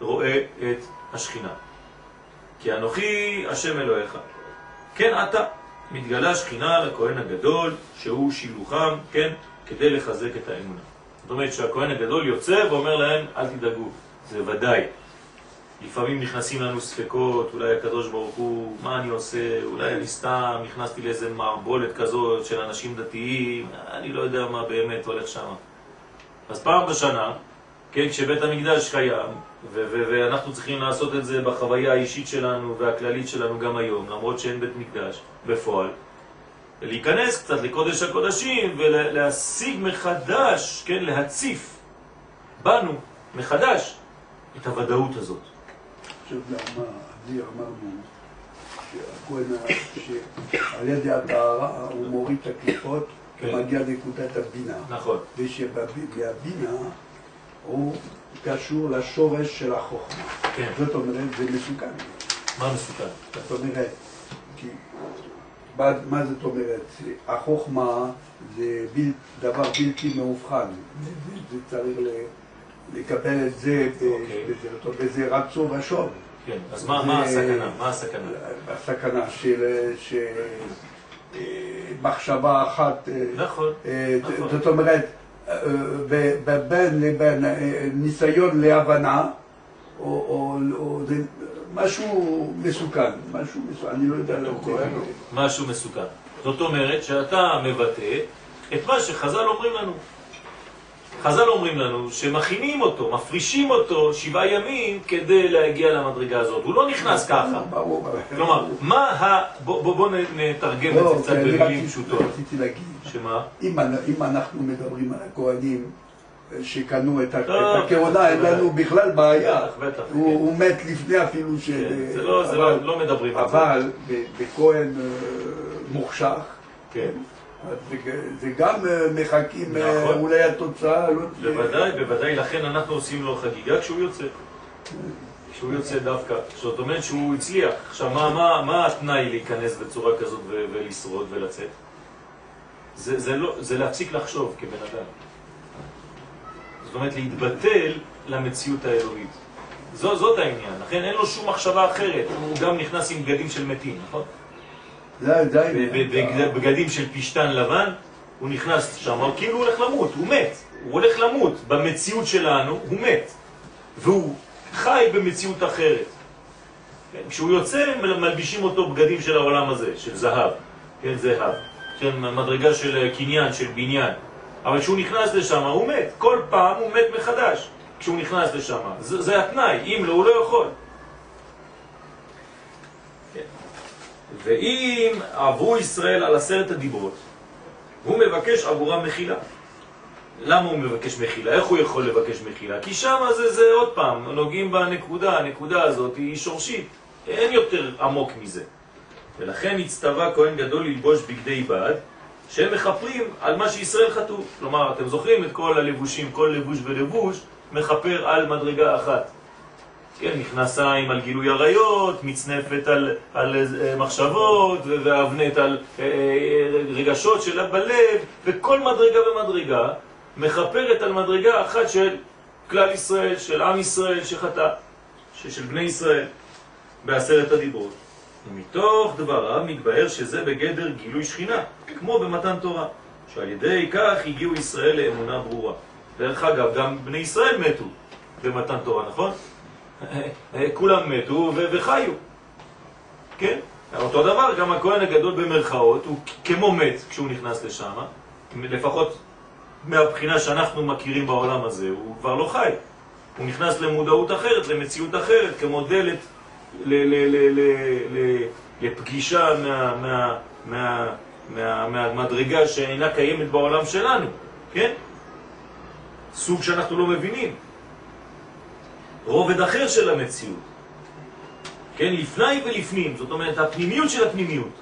רואה את השכינה. כי אנוכי השם אלוהיך. כן, אתה מתגלה שכינה לכהן הגדול, שהוא שילוחם, כן, כדי לחזק את האמונה. אומרת שהכהן הגדול יוצא ואומר להם, אל תדאגו, זה ודאי. לפעמים נכנסים לנו ספקות, אולי הקדוש ברוך הוא, מה אני עושה, אולי אני סתם נכנסתי לאיזה מערבולת כזאת של אנשים דתיים, אני לא יודע מה באמת הולך שם. אז פעם בשנה, כן, כשבית המקדש קיים, ואנחנו צריכים לעשות את זה בחוויה האישית שלנו והכללית שלנו גם היום, למרות שאין בית מקדש בפועל, להיכנס קצת לקודש הקודשים ולהשיג מחדש, כן, להציף בנו מחדש את הוודאות הזאת. עכשיו למה אמרנו שהכהן, שעל ידי הטהרה הוא מוריד את הקליפות כן. ומגיע לנקודת הבינה. נכון. ושבבינה הוא קשור לשורש של החוכמה. כן. זאת אומרת, זה מסוכן. מה מסוכן? זאת אומרת, כי, מה, זאת אומרת? החוכמה זה בל, דבר בלתי מאובחן. זה, צריך. לקבל את זה אוקיי. בזה רצו ושוב. כן, אז מה הסכנה? מה הסכנה? הסכנה של מחשבה אחת. אה, נכון, אה, נכון. זאת אומרת, אה, בין לבין ניסיון להבנה, או משהו מסוכן, משהו מסוכן, אני לא יודע כהן או? משהו מסוכן. זאת אומרת שאתה מבטא את מה שחז"ל אומרים לנו. חז"ל אומרים לנו שמכינים אותו, מפרישים אותו שבעה ימים כדי להגיע למדרגה הזאת. הוא לא נכנס ככה. ברור. כלומר, מה ה... בוא, בוא, בוא נתרגם את לא, זה קצת כי אני במילים פשוטות. רציתי להגיד, שמה? אם אנ- אם אנחנו מדברים על הכהנים שקנו את ה- טוב, את הכהונה, אין לנו בכלל בעיה. בטח. הוא מת לפני אפילו ש... כן, זה לא, לא, לא מדברים על זה. אבל בכהן אה, מוחשך, כן. זה- גם אה, מחכים אה, נכון. אולי התוצאה, לא. בוודאי, בוודאי, לכן אנחנו עושים לו חגיגה כשהוא יוצא. כשהוא יוצא דווקא. זאת אומרת שהוא הצליח. עכשיו, מה, התנאי להיכנס בצורה כזאת ולשרוד ולצאת? לא, זה להפסיק לחשוב כבן אדם. זאת אומרת, להתבטל למציאות האלוהית. זו, זאת העניין. לכן אין לו שום מחשבה אחרת. הוא גם נכנס עם בגדים של מתים, נכון? זה זה ב- העניין. ב- בבגדים של פשטן לבן, הוא נכנס שם, כאילו הוא הולך למות, הוא מת. הוא הולך למות. במציאות שלנו הוא מת. והוא חי במציאות אחרת. כן? כשהוא יוצא, מל- מלבישים אותו בגדים של העולם הזה, של זהב. כן, זהב. כן, מדרגה של אה, קניין, של בניין. אבל כשהוא נכנס לשם, הוא מת. כל פעם הוא מת מחדש. כשהוא נכנס לשם. זה, זה התנאי, אם לא, הוא לא יכול. ואם עברו ישראל על עשרת הדיברות, הוא מבקש עבורם מחילה. למה הוא מבקש מחילה? איך הוא יכול לבקש מחילה? כי שם זה, זה עוד פעם, נוגעים בנקודה, הנקודה הזאת היא שורשית, אין יותר עמוק מזה. ולכן הצטווה כהן גדול ללבוש בגדי בד, שהם מכפרים על מה שישראל חטאו. כלומר, אתם זוכרים את כל הלבושים, כל לבוש ולבוש מכפר על מדרגה אחת. כן, מכנסיים על גילוי עריות, מצנפת על, על אה, מחשבות, ואבנת על אה, אה, רגשות שלה בלב, וכל מדרגה ומדרגה מכפרת על מדרגה אחת של כלל ישראל, של עם ישראל שחטא, של בני ישראל, בעשרת הדיברות. ומתוך דבריו מתבהר שזה בגדר גילוי שכינה, כמו במתן תורה, שעל ידי כך הגיעו ישראל לאמונה ברורה. דרך אגב, גם בני ישראל מתו במתן תורה, נכון? (laughs) כולם מתו וחיו. כן? אותו דבר, גם הכהן הגדול במרכאות, הוא כמו מת כשהוא נכנס לשם, לפחות מהבחינה שאנחנו מכירים בעולם הזה, הוא כבר לא חי. הוא נכנס למודעות אחרת, למציאות אחרת, כמו דלת לפגישה מה- מה- מה- מה- מהמדרגה שאינה קיימת בעולם שלנו, כן? סוג שאנחנו לא מבינים. רובד אחר של המציאות. כן, לפני ולפנים, זאת אומרת הפנימיות של הפנימיות.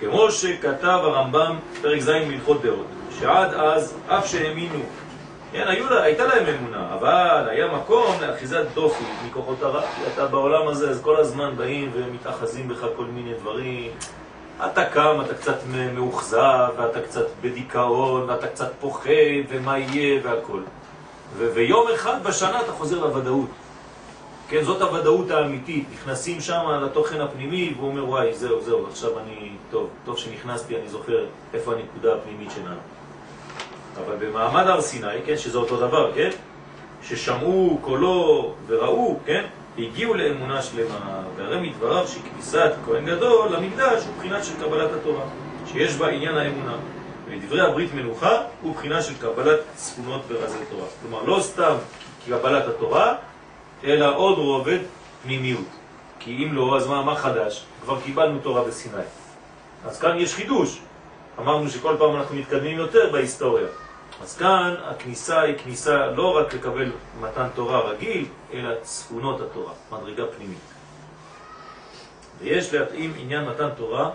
כמו שכתב הרמב"ם, פרק ז' מלכות דעות, שעד אז, אף שהאמינו, כן, היו הייתה להם אמונה, אבל היה מקום לאחיזת דופי מכוחות הרע, כי אתה בעולם הזה, אז כל הזמן באים ומתאחזים בך כל מיני דברים. אתה קם, אתה קצת מאוכזב, ואתה קצת בדיכאון, ואתה קצת פוחד, ומה יהיה, והכל. ויום אחד בשנה אתה חוזר לוודאות. כן, זאת הוודאות האמיתית. נכנסים שם לתוכן הפנימי, והוא אומר, וואי, זהו, זהו, עכשיו אני, טוב, טוב שנכנסתי, אני זוכר איפה הנקודה הפנימית שלנו. אבל במעמד הר סיני, כן, שזה אותו דבר, כן, ששמעו קולו וראו, כן, הגיעו לאמונה שלמה, והרי מדבריו שכניסת כהן גדול למקדש הוא בחינת של קבלת התורה, שיש בה עניין האמונה. ודברי הברית מנוחה הוא בחינה של קבלת צפונות ורזי תורה. כלומר, לא סתם קבלת התורה, אלא עוד רובד פנימיות. כי אם לא, אז מה, מה חדש? כבר קיבלנו תורה בסיני. אז כאן יש חידוש. אמרנו שכל פעם אנחנו מתקדמים יותר בהיסטוריה. אז כאן הכניסה היא כניסה לא רק לקבל מתן תורה רגיל, אלא צפונות התורה, מדרגה פנימית. ויש להתאים עניין מתן תורה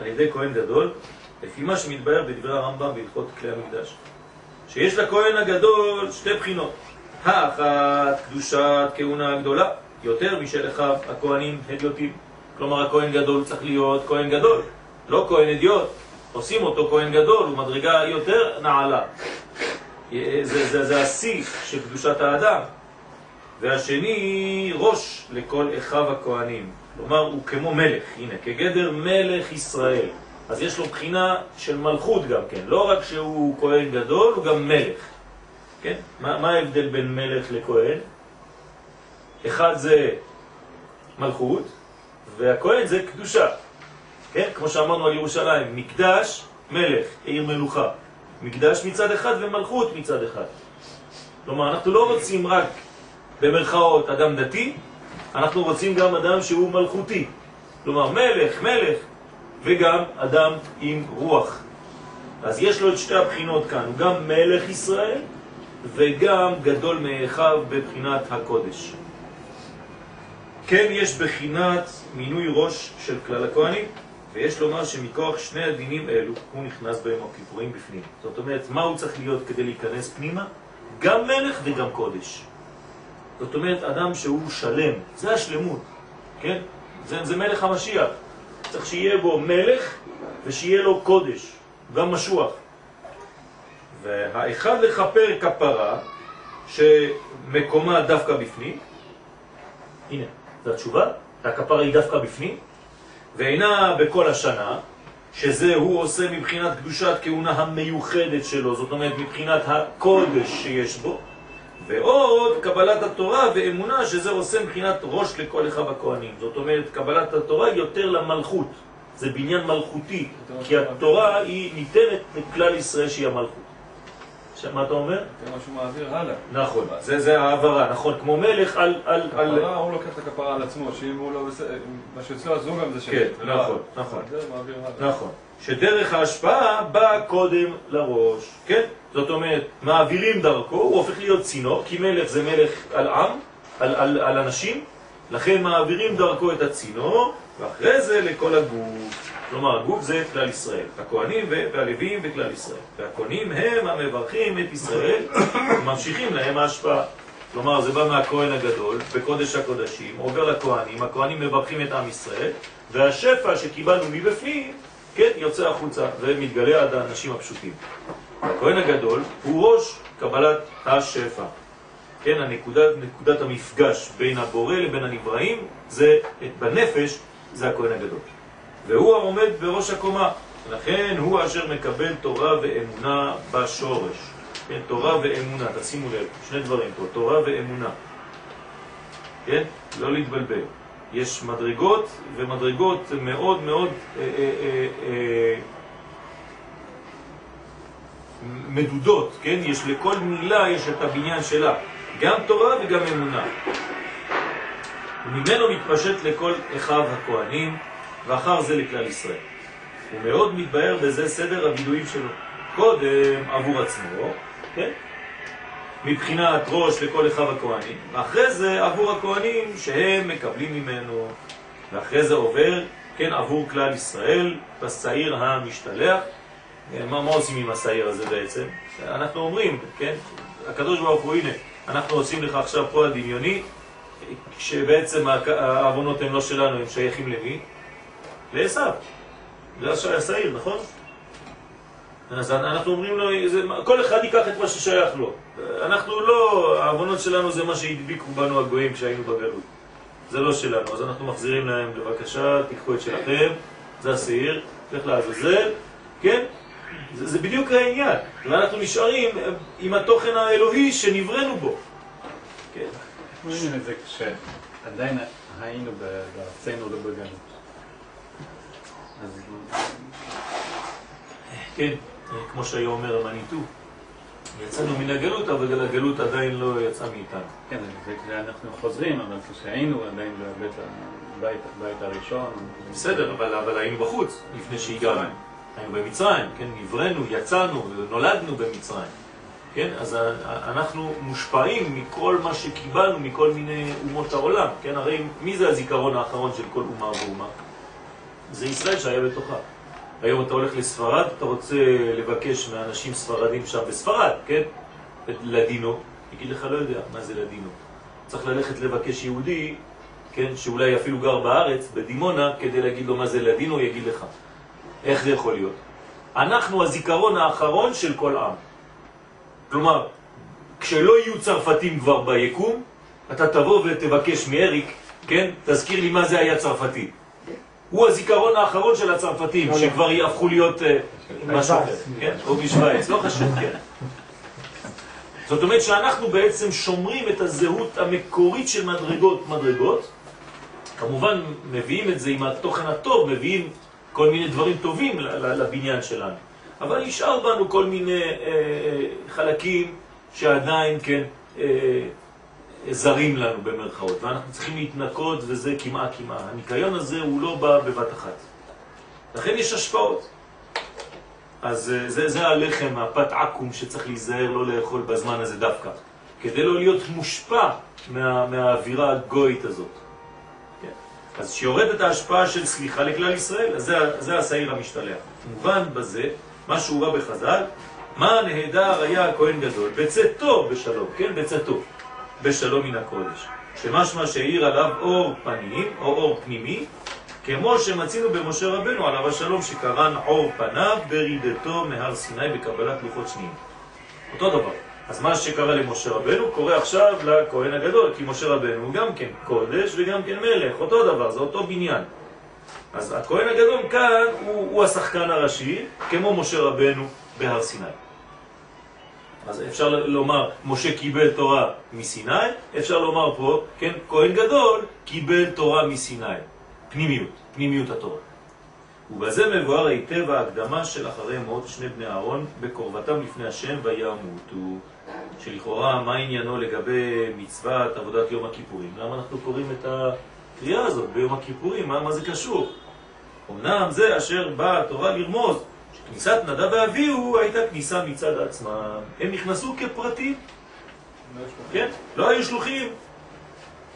על ידי כהן גדול, לפי מה שמתבהר בדברי הרמב"ם בהלכות כלי המקדש. שיש לכהן הגדול שתי בחינות. האחת, קדושת כהונה גדולה, יותר משל אחיו הכהנים הדיוטים. כלומר, הכהן גדול צריך להיות כהן גדול, לא כהן הדיוט. עושים אותו כהן גדול, הוא מדרגה יותר נעלה. זה, זה, זה השיא של קדושת האדם. והשני, ראש לכל אחיו הכהנים. כלומר, הוא כמו מלך, הנה, כגדר מלך ישראל. אז יש לו בחינה של מלכות גם כן. לא רק שהוא כהן גדול, הוא גם מלך. כן? מה, מה ההבדל בין מלך לכהן? אחד זה מלכות, והכהן זה קדושה. כן? כמו שאמרנו על ירושלים, מקדש, מלך, עיר מלוכה. מקדש מצד אחד ומלכות מצד אחד. כלומר, אנחנו לא רוצים רק, במרכאות, אדם דתי, אנחנו רוצים גם אדם שהוא מלכותי. כלומר, מלך, מלך, וגם אדם עם רוח. אז יש לו את שתי הבחינות כאן, הוא גם מלך ישראל וגם גדול מאחיו בבחינת הקודש. כן יש בחינת מינוי ראש של כלל הכהנים, ויש לומר שמכוח שני הדינים אלו הוא נכנס בהם הכיפורים בפנים. זאת אומרת, מה הוא צריך להיות כדי להיכנס פנימה? גם מלך וגם קודש. זאת אומרת, אדם שהוא שלם, זה השלמות, כן? זה, זה מלך המשיח. צריך שיהיה בו מלך ושיהיה לו קודש, גם משוח. והאחד לכפר כפרה שמקומה דווקא בפנים, הנה, זו התשובה, הכפרה היא דווקא בפנים, ואינה בכל השנה, שזה הוא עושה מבחינת קדושת כהונה המיוחדת שלו, זאת אומרת מבחינת הקודש שיש בו, ועוד קבלת התורה ואמונה שזה עושה מבחינת ראש לכל אחד הכהנים. זאת אומרת, קבלת התורה יותר למלכות, זה בניין מלכותי, כי התורה היא ניתנת לכלל ישראל שהיא המלכות. מה אתה אומר? זה מה שהוא מעביר הלאה. נכון, זה, זה העברה, נכון, כמו מלך על... על, על... כפרה, הוא לוקח את הכפרה על עצמו, שאם הוא לא בסדר, מה שאצלו אז הוא גם זה שלי. כן, נכון. נכון. זה מעביר הלאה. נכון, שדרך ההשפעה באה קודם לראש, כן? זאת אומרת, מעבירים דרכו, הוא הופך להיות צינור, כי מלך זה מלך על עם, על, על, על אנשים, לכן מעבירים דרכו את הצינור, ואחרי זה לכל הגוף. כלומר, הגוף זה כלל ישראל, הכהנים והלווים וכלל ישראל. והכהנים הם המברכים את ישראל, ממשיכים להם ההשפעה. כלומר, זה בא מהכהן הגדול, בקודש הקודשים, עובר לכהנים, הכהנים מברכים את עם ישראל, והשפע שקיבלנו מבפנים, כן, יוצא החוצה ומתגלה עד האנשים הפשוטים. הכהן הגדול הוא ראש קבלת השפע. כן, הנקודת, נקודת המפגש בין הבורא לבין הנבראים, זה, בנפש, זה הכהן הגדול. והוא העומד בראש הקומה, לכן הוא אשר מקבל תורה ואמונה בשורש. כן, תורה ואמונה, תשימו לב, שני דברים פה, תורה ואמונה. כן? לא להתבלבל. יש מדרגות, ומדרגות מאוד מאוד אה, אה, אה, מדודות, כן? יש לכל מילה, יש את הבניין שלה. גם תורה וגם אמונה. וממנו מתפשט לכל אחיו הכהנים, ואחר זה לכלל ישראל. הוא מאוד מתבהר בזה סדר הבידויים שלו. קודם עבור עצמו, כן? מבחינת ראש לכל אחיו הכהנים, ואחרי זה עבור הכהנים שהם מקבלים ממנו, ואחרי זה עובר, כן, עבור כלל ישראל, בשעיר המשתלח. מה, מה עושים עם השעיר הזה בעצם? אנחנו אומרים, כן, הקדוש ברוך הוא, הנה, אנחנו עושים לך עכשיו פועל דמיוני, כשבעצם העוונות הם לא שלנו, הם שייכים למי? לעשו. זה השעיר, נכון? אז אנחנו אומרים לו, זה, כל אחד ייקח את מה ששייך לו. אנחנו לא, העוונות שלנו זה מה שהדביקו בנו הגויים כשהיינו בגלות. זה לא שלנו, אז אנחנו מחזירים להם, בבקשה, תיקחו את שלכם, זה השעיר, לך לעזאזל, כן? זה, זה בדיוק העניין. ואנחנו נשארים עם התוכן האלוהי שנבראנו בו. כן. רואים את זה כשעדיין היינו בארצנו לא בגלות. אז כן, כמו שהיה אומר המניטו, יצאנו מן הגלות, אבל הגלות עדיין לא יצאה מאיתנו. כן, זה כשאנחנו חוזרים, אבל כשהיינו עדיין בבית הבית, הבית הראשון. בסדר, אבל, אבל היינו בחוץ לפני שהגענו. היינו במצרים, כן, נבראנו, יצאנו, נולדנו במצרים. כן, אז אנחנו מושפעים מכל מה שקיבלנו מכל מיני אומות העולם, כן, הרי מי זה הזיכרון האחרון של כל אומה ואומה? זה ישראל שהיה בתוכה. היום אתה הולך לספרד, אתה רוצה לבקש מאנשים ספרדים שם בספרד, כן? לדינו, יגיד לך לא יודע מה זה לדינו. צריך ללכת לבקש יהודי, כן, שאולי אפילו גר בארץ, בדימונה, כדי להגיד לו מה זה לדינו, יגיד לך. איך זה יכול להיות? אנחנו הזיכרון האחרון של כל עם. כלומר, כשלא יהיו צרפתים כבר ביקום, אתה תבוא ותבקש מאריק, כן, תזכיר לי מה זה היה צרפתי. הוא הזיכרון האחרון של הצרפתים, לא, לא. שכבר יהפכו להיות אה, משהו אחר, כן? או בשוויץ, לא חשוב, כן. זאת אומרת שאנחנו בעצם שומרים את הזהות המקורית של מדרגות מדרגות, כמובן מביאים את זה עם התוכן הטוב, מביאים כל מיני דברים טובים לבניין שלנו. אבל נשאר בנו כל מיני אה, אה, חלקים שעדיין, כן, אה, זרים לנו במרכאות, ואנחנו צריכים להתנקות וזה כמעה כמעה. הניקיון הזה הוא לא בא בבת אחת. לכן יש השפעות. אז אה, זה, זה הלחם, הפת עקום שצריך להיזהר לא לאכול בזמן הזה דווקא, כדי לא להיות מושפע מה, מהאווירה הגוית הזאת. כן. אז שיורדת ההשפעה של סליחה לכלל ישראל, אז זה, זה השעיר המשתלח. מובן בזה, מה שהוא בא בחז"ל, מה נהדר היה הכהן גדול, בצאתו בשלום, כן, בצאתו, בשלום מן הקודש. שמשמע שהעיר עליו אור פנים, או אור פנימי, כמו שמצינו במשה רבנו עליו השלום שקרן עור פניו ברידתו מהר סיני בקבלת לוחות שניים. אותו דבר. אז מה שקרה למשה רבנו קורה עכשיו לכהן הגדול, כי משה רבנו הוא גם כן קודש וגם כן מלך, אותו דבר, זה אותו בניין. אז הכהן הגדול כאן הוא, הוא השחקן הראשי, כמו משה רבנו בהר סיני. אז אפשר לומר, משה קיבל תורה מסיני, אפשר לומר פה, כן, כהן גדול קיבל תורה מסיני. פנימיות, פנימיות התורה. ובזה מבואר היטב ההקדמה של אחרי מות שני בני אהרון בקרבתם לפני השם וימותו. שלכאורה מה עניינו לגבי מצוות עבודת יום הכיפורים? למה אנחנו קוראים את הקריאה הזאת ביום הכיפורים? מה, מה זה קשור? אמנם זה אשר באה התורה לרמוז שכניסת נדב ואביהו הייתה כניסה מצד עצמם. הם נכנסו כפרטים, כן? לא היו שלוחים,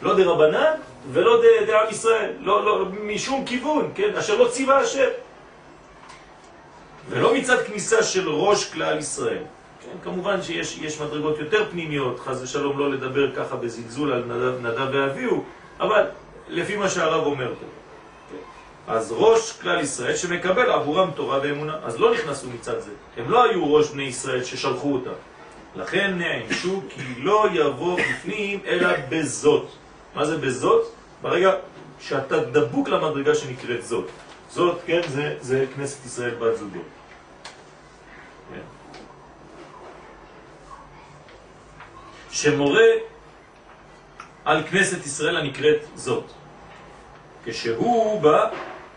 לא דרבנן ולא דעם ישראל, לא, לא, משום כיוון, כן? אשר לא ציווה השם. ולא מצד כניסה של ראש כלל ישראל. כן, כמובן שיש מדרגות יותר פנימיות, חז ושלום לא לדבר ככה בזלזול על נדב, נדב ואביהו, אבל לפי מה שהרב אומר פה. אז ראש כלל ישראל שמקבל עבורם תורה ואמונה, אז לא נכנסו מצד זה. הם לא היו ראש בני ישראל ששלחו אותם. לכן נענשו כי לא יבוא בפנים אלא בזאת. מה זה בזאת? ברגע שאתה דבוק למדרגה שנקראת זאת. זאת, כן, זה, זה כנסת ישראל בת זוגו. כן. שמורה על כנסת ישראל הנקראת זאת. כשהוא בא,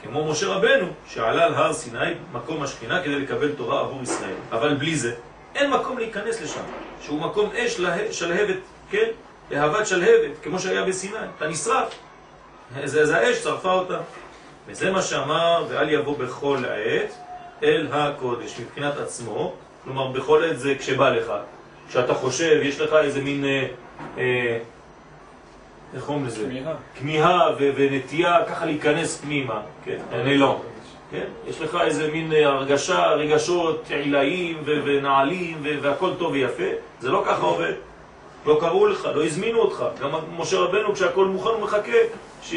כמו משה רבנו, שעלה על הר סיני, מקום השכינה, כדי לקבל תורה עבור ישראל. אבל בלי זה, אין מקום להיכנס לשם, שהוא מקום אש שלהבת, כן? להבת שלהבת, כמו שהיה בסיני, אתה נשרף. זה, זה האש שרפה אותה. וזה מה שאמר, ואל יבוא בכל עת אל הקודש, מבחינת עצמו, כלומר בכל עת זה כשבא לך, כשאתה חושב, יש לך איזה מין, אה, אה, איך קוראים לזה? כמיהה. כמיהה ונטייה ככה להיכנס פנימה, כן, אני לא. כן? יש לך איזה מין אה, הרגשה, רגשות עילאיים ונעלים והכל טוב ויפה, זה לא ככה עובד. לא קראו לך, לא הזמינו אותך. גם משה רבנו, כשהכל מוכן, הוא מחכה,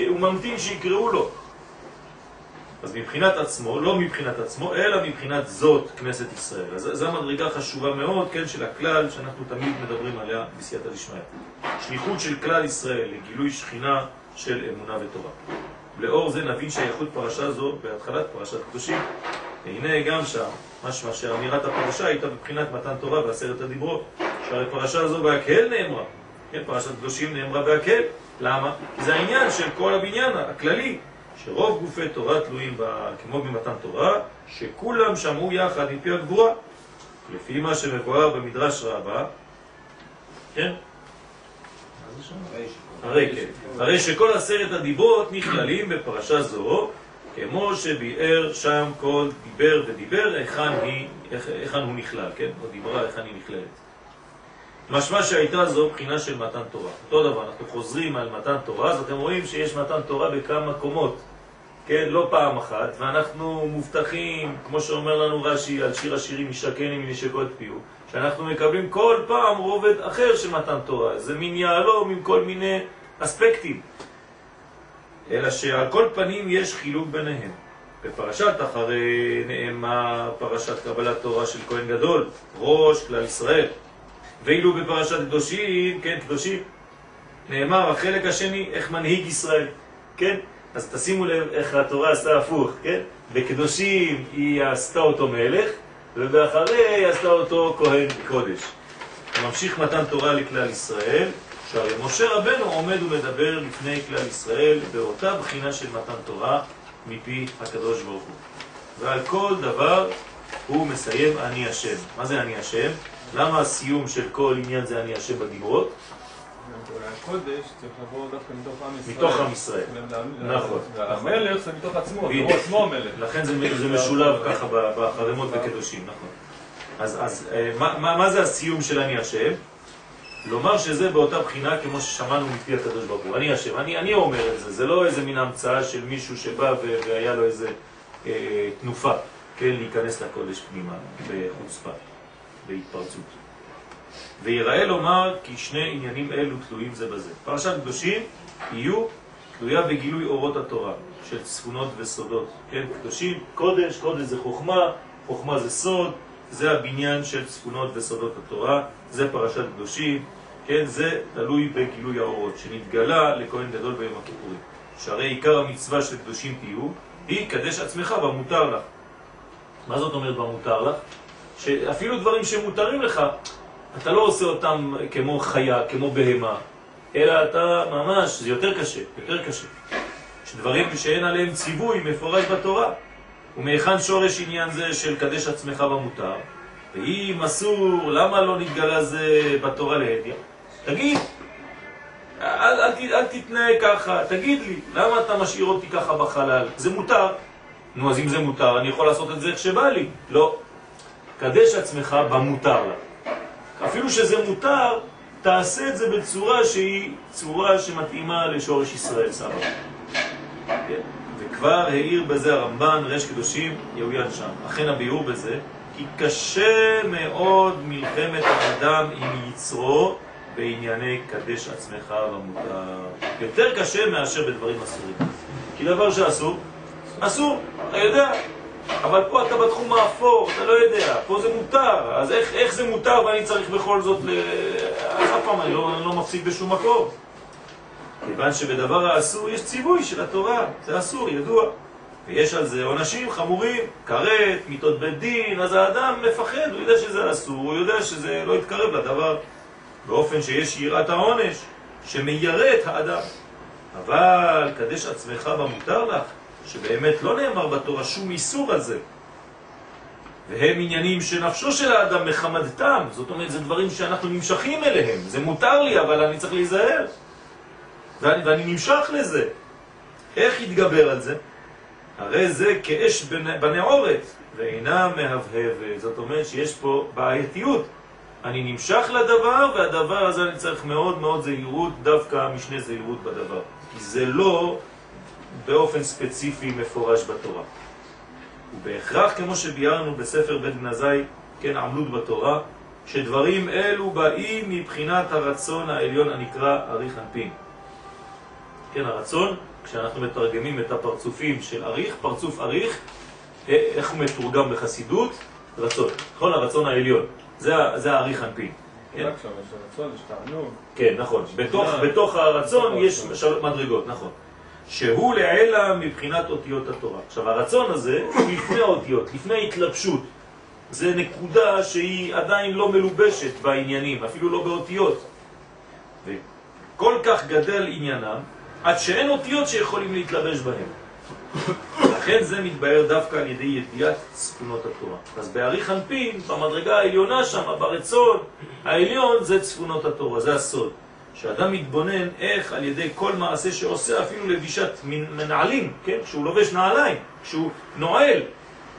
הוא ממתין שיקראו לו. אז מבחינת עצמו, לא מבחינת עצמו, אלא מבחינת זאת כנסת ישראל. אז זו המדרגה חשובה מאוד, כן, של הכלל שאנחנו תמיד מדברים עליה בסייעתא דשמיא. שליחות של כלל ישראל לגילוי שכינה של אמונה ותורה. לאור זה נבין שייכות פרשה זו בהתחלת פרשת קדושים. והנה גם שם, משמע שאמירת הפרשה הייתה מבחינת מתן תורה בעשרת הדיברות. שהרי פרשה זו בהקהל נאמרה. כן, פרשת קדושים נאמרה בהקהל. למה? כי זה העניין של כל הבניין הכללי, שרוב גופי תורה תלויים בה, כמו במתן תורה, שכולם שמעו יחד מפי הגבורה. לפי מה שמבואר במדרש רבה, כן? הרי כן. הרי שכל עשרת הדיברות נכללים בפרשה זו, כמו שביאר שם כל דיבר ודיבר, היכן הוא נכלל, כן? או דיברה, היכן היא נכללת. משמע שהייתה זו בחינה של מתן תורה. אותו דבר, אנחנו חוזרים על מתן תורה, אז אתם רואים שיש מתן תורה בכמה קומות, כן? לא פעם אחת, ואנחנו מובטחים, כמו שאומר לנו רש"י, על שיר השירים משקני מנשקות פיו, שאנחנו מקבלים כל פעם רובד אחר של מתן תורה, זה מין יעלום עם כל מיני אספקטים. אלא שעל כל פנים יש חילוק ביניהם. בפרשת אחרי נאמה פרשת קבלת תורה של כהן גדול, ראש כלל ישראל. ואילו בפרשת קדושים, כן, קדושים, נאמר החלק השני, איך מנהיג ישראל, כן? אז תשימו לב איך התורה עשתה הפוך, כן? בקדושים היא עשתה אותו מלך, ובאחרי היא עשתה אותו כהן קודש. ממשיך מתן תורה לכלל ישראל, שהרי משה רבנו עומד ומדבר לפני כלל ישראל באותה בחינה של מתן תורה מפי הקדוש ברוך הוא. ועל כל דבר הוא מסיים אני השם. מה זה אני השם? למה הסיום של כל עניין זה אני השם בדיברות? הקודש צריך לבוא דווקא מתוך עם ישראל. מתוך עם ישראל. נכון. המלך זה מתוך עצמו, בדיוק. הוא עצמו המלך. לכן זה, זה משולב ככה בחרמות וקדושים, נכון. אז, אה, מה, זה הסיום של אני השם? לומר שזה באותה בחינה כמו ששמענו מפי הקדוש ברוך הוא. אני השם, אני, אני אומר את זה, זה לא איזה מין המצאה של מישהו שבא והיה לו איזה אה, תנופה, כן, להיכנס לקודש פנימה בחוצפה, בהתפרצות. ויראה לומר כי שני עניינים אלו תלויים זה בזה. פרשת קדושים יהיו תלויה בגילוי אורות התורה של צפונות וסודות. כן, קדושים, קודש, קודש זה חוכמה, חוכמה זה סוד, זה הבניין של צפונות וסודות התורה, זה פרשת קדושים, כן, זה תלוי בגילוי האורות, שנתגלה לכהן גדול ביום הכיפורים. שהרי עיקר המצווה של קדושים תהיו, היא קדש עצמך במותר לך. מה זאת אומרת במותר לך? שאפילו דברים שמותרים לך, אתה לא עושה אותם כמו חיה, כמו בהמה, אלא אתה ממש, זה יותר קשה, יותר קשה. יש דברים שאין עליהם ציווי מפורש בתורה. ומהיכן שורש עניין זה של קדש עצמך במותר? ואם אסור, למה לא נתגלה זה בתורה להדיא? תגיד, אל, אל, ת- אל תתנהג ככה, תגיד לי, למה אתה משאיר אותי ככה בחלל? זה מותר. נו, אז אם זה מותר, אני יכול לעשות את זה איך שבא לי. לא. קדש עצמך במותר לה. אפילו שזה מותר, תעשה את זה בצורה שהיא צורה שמתאימה לשורש ישראל סבא. כן? וכבר העיר בזה הרמב"ן, רש קדושים, יאוין שם. אכן הביאור בזה, כי קשה מאוד מלחמת האדם עם יצרו בענייני קדש עצמך במותר. יותר קשה מאשר בדברים אסורים. כי דבר שאסור, אסור, אתה יודע. אבל פה אתה בתחום האפור, אתה לא יודע, פה זה מותר, אז איך, איך זה מותר ואני צריך בכל זאת ל... אף פעם אני לא, אני לא מפסיק בשום מקום. כיוון שבדבר האסור יש ציווי של התורה, זה אסור, ידוע. ויש על זה עונשים חמורים, כרת, מיתות בית דין, אז האדם מפחד, הוא יודע שזה אסור, הוא יודע שזה לא יתקרב לדבר, באופן שיש יראת העונש, שמיירא את האדם. אבל קדש עצמך במותר לך, שבאמת לא נאמר בתורה שום איסור על זה. והם עניינים שנפשו של האדם מחמדתם, זאת אומרת, זה דברים שאנחנו נמשכים אליהם, זה מותר לי, אבל אני צריך להיזהר. ואני, ואני נמשך לזה. איך יתגבר על זה? הרי זה כאש בנ- בנעורת, ואינה מהבהבת. זאת אומרת שיש פה בעייתיות. אני נמשך לדבר, והדבר הזה אני צריך מאוד מאוד זהירות, דווקא משנה זהירות בדבר. כי זה לא באופן ספציפי מפורש בתורה. ובהכרח, כמו שביארנו בספר בית גנזי, כן, עמלות בתורה, שדברים אלו באים מבחינת הרצון העליון הנקרא אריך אנפין. כן, הרצון, כשאנחנו מתרגמים את הפרצופים של אריך, פרצוף אריך, אה, איך הוא מתורגם בחסידות? רצון, נכון? הרצון העליון. זה, האריך אנפין. כן. יש רצון, יש תענוג. כן, נכון. בתוך. בתוך הרצון בתוך יש הרצון. שלוש מדרגות, נכון. שהוא לעילה מבחינת אותיות התורה. עכשיו, הרצון הזה הוא לפני האותיות, לפני התלבשות. זה נקודה שהיא עדיין לא מלובשת בעניינים, אפילו לא באותיות. וכל כך גדל עניינם, עד שאין אותיות שיכולים להתלבש בהם. לכן זה מתבהר דווקא על ידי ידיעת צפונות התורה. אז באריך אנפין, במדרגה העליונה שם, ברצון העליון, זה צפונות התורה, זה הסוד. שאדם מתבונן איך על ידי כל מעשה שעושה, אפילו לבישת מנ- מנעלים, כן? כשהוא לובש נעליים, כשהוא נועל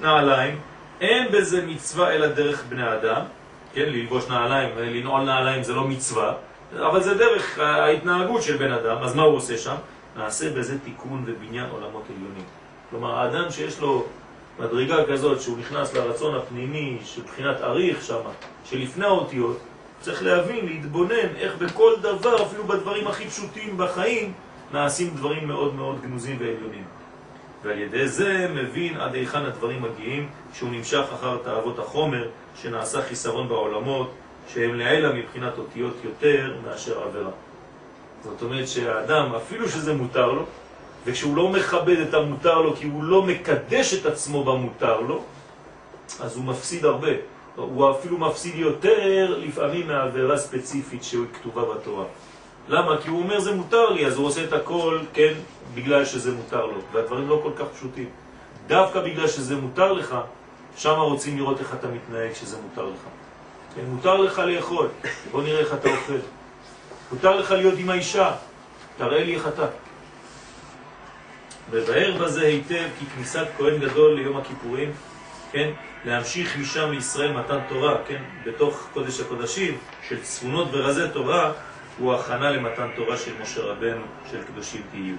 נעליים, אין בזה מצווה אלא דרך בני אדם, כן? ללבוש נעליים, לנעול נעליים זה לא מצווה, אבל זה דרך ההתנהגות של בן אדם, אז מה הוא עושה שם? נעשה בזה תיקון ובניין עולמות עליונים. כלומר, האדם שיש לו מדרגה כזאת, שהוא נכנס לרצון הפנימי של בחינת אריך שם, שלפני האותיות, צריך להבין, להתבונן, איך בכל דבר, אפילו בדברים הכי פשוטים בחיים, נעשים דברים מאוד מאוד גנוזים ועליונים. ועל ידי זה מבין עד היכן הדברים מגיעים, שהוא נמשך אחר תאוות החומר, שנעשה חיסרון בעולמות, שהם לעילה מבחינת אותיות יותר מאשר עבירה. זאת אומרת שהאדם, אפילו שזה מותר לו, וכשהוא לא מכבד את המותר לו כי הוא לא מקדש את עצמו במותר לו, אז הוא מפסיד הרבה. הוא אפילו מפסיד יותר לפעמים מהעבירה ספציפית כתובה בתורה. למה? כי הוא אומר זה מותר לי, אז הוא עושה את הכל, כן, בגלל שזה מותר לו. והדברים לא כל כך פשוטים. דווקא בגלל שזה מותר לך, שם רוצים לראות איך אתה מתנהג כשזה מותר לך. כן, מותר לך לאכול, בוא נראה איך אתה אוכל. מותר לך להיות עם האישה, תראה לי איך אתה. ובהר בזה היטב כי כניסת כהן גדול ליום הכיפורים, כן, להמשיך משם לישראל מתן תורה, כן, בתוך קודש הקודשים של צפונות ורזי תורה, הוא הכנה למתן תורה של משה רבנו, של קדושים תהיו.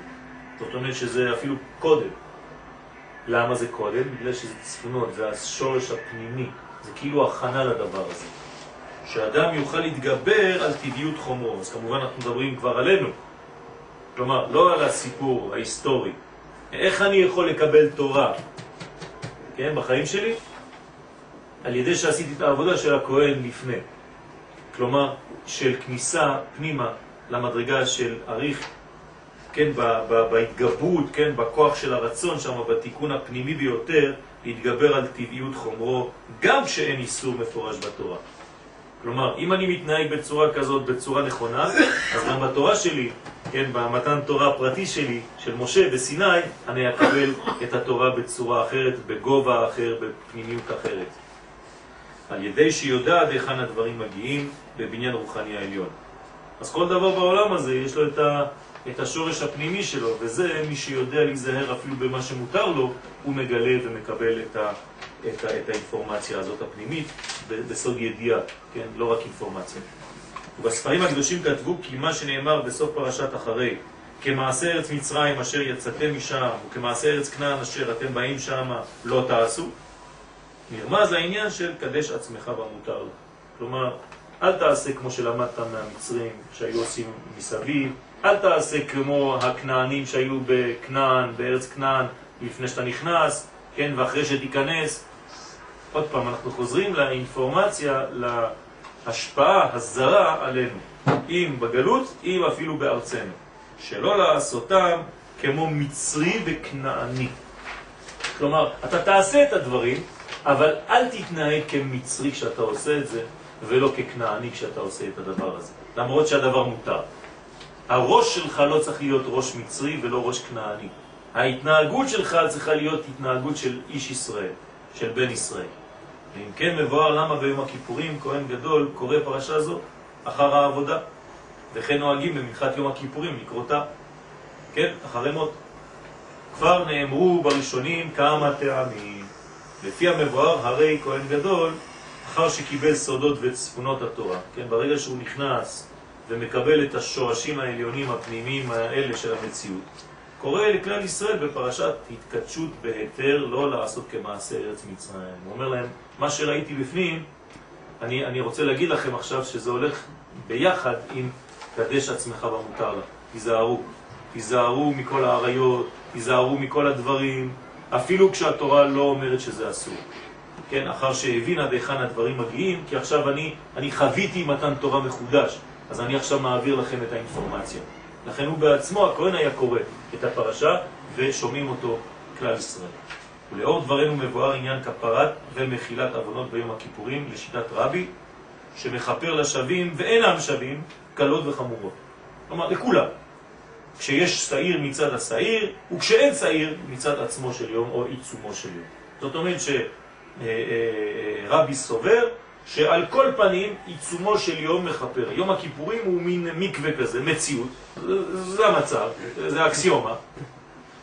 זאת אומרת שזה אפילו קודם. למה זה קודם? בגלל שזה צפונות, זה השורש הפנימי, זה כאילו הכנה לדבר הזה. שאדם יוכל להתגבר על טבעיות חומרו. אז כמובן אנחנו מדברים כבר עלינו. כלומר, לא על הסיפור ההיסטורי. איך אני יכול לקבל תורה, כן, בחיים שלי? על ידי שעשיתי את העבודה של הכהן לפני. כלומר, של כניסה פנימה למדרגה של אריך, כן, בהתגברות, כן, בכוח של הרצון שם, בתיקון הפנימי ביותר, להתגבר על טבעיות חומרו, גם כשאין איסור מפורש בתורה. כלומר, אם אני מתנהג בצורה כזאת, בצורה נכונה, אז גם בתורה שלי, כן, במתן תורה הפרטי שלי, של משה בסיני, אני אקבל את התורה בצורה אחרת, בגובה אחר, בפנימיות אחרת. על ידי שיודעת היכן הדברים מגיעים בבניין רוחני העליון. אז כל דבר בעולם הזה יש לו את, ה, את השורש הפנימי שלו, וזה מי שיודע להיזהר אפילו במה שמותר לו, הוא מגלה ומקבל את, ה, את, ה, את האינפורמציה הזאת הפנימית בסוד ידיעה, כן? לא רק אינפורמציה. ובספרים הקדושים כתבו כי מה שנאמר בסוף פרשת אחרי, כמעשה ארץ מצרים אשר יצאתם משם, וכמעשה ארץ כנען אשר אתם באים שם, לא תעשו. נרמז העניין של קדש עצמך במותר. כלומר, אל תעשה כמו שלמדת מהמצרים שהיו עושים מסביב, אל תעשה כמו הכנענים שהיו בכנען, בארץ כנען, לפני שאתה נכנס, כן, ואחרי שתיכנס. עוד פעם, אנחנו חוזרים לאינפורמציה, להשפעה הזרה עלינו, אם בגלות, אם אפילו בארצנו. שלא לעשותם כמו מצרי וכנעני. כלומר, אתה תעשה את הדברים, אבל אל תתנהג כמצרי כשאתה עושה את זה, ולא ככנעני כשאתה עושה את הדבר הזה. למרות שהדבר מותר. הראש שלך לא צריך להיות ראש מצרי ולא ראש כנעני. ההתנהגות שלך צריכה להיות התנהגות של איש ישראל, של בן ישראל. ואם כן מבואר למה ביום הכיפורים כהן גדול קורא פרשה זו אחר העבודה, וכן נוהגים במנחת יום הכיפורים לקרותה, כן, אחרי מות. כבר נאמרו בראשונים כמה טעמים. לפי המבואר, הרי כהן גדול, אחר שקיבל סודות וצפונות התורה, כן, ברגע שהוא נכנס ומקבל את השורשים העליונים הפנימיים האלה של המציאות, קורא לכלל ישראל בפרשת התקדשות בהיתר לא לעשות כמעשה ארץ מצרים. הוא אומר להם, מה שראיתי בפנים, אני, אני רוצה להגיד לכם עכשיו שזה הולך ביחד עם קדש עצמך במותר לך. תיזהרו, תיזהרו מכל העריות, תיזהרו מכל הדברים, אפילו כשהתורה לא אומרת שזה אסור. כן, אחר שהבין עד היכן הדברים מגיעים, כי עכשיו אני, אני חוויתי מתן תורה מחודש, אז אני עכשיו מעביר לכם את האינפורמציה. לכן הוא בעצמו, הכהן היה קורא את הפרשה ושומעים אותו כלל ישראל. ולאור דברנו מבואר עניין כפרת ומחילת עוונות ביום הכיפורים לשיטת רבי, שמחפר לשווים ואינם שווים, קלות וחמורות. כלומר, לכולם. כשיש שעיר מצד השעיר, וכשאין שעיר מצד עצמו של יום או עיצומו של יום. זאת אומרת שרבי סובר שעל כל פנים עיצומו של יום מחפר. יום הכיפורים הוא מין מקווה כזה, מציאות, זה המצב, זה אקסיומה,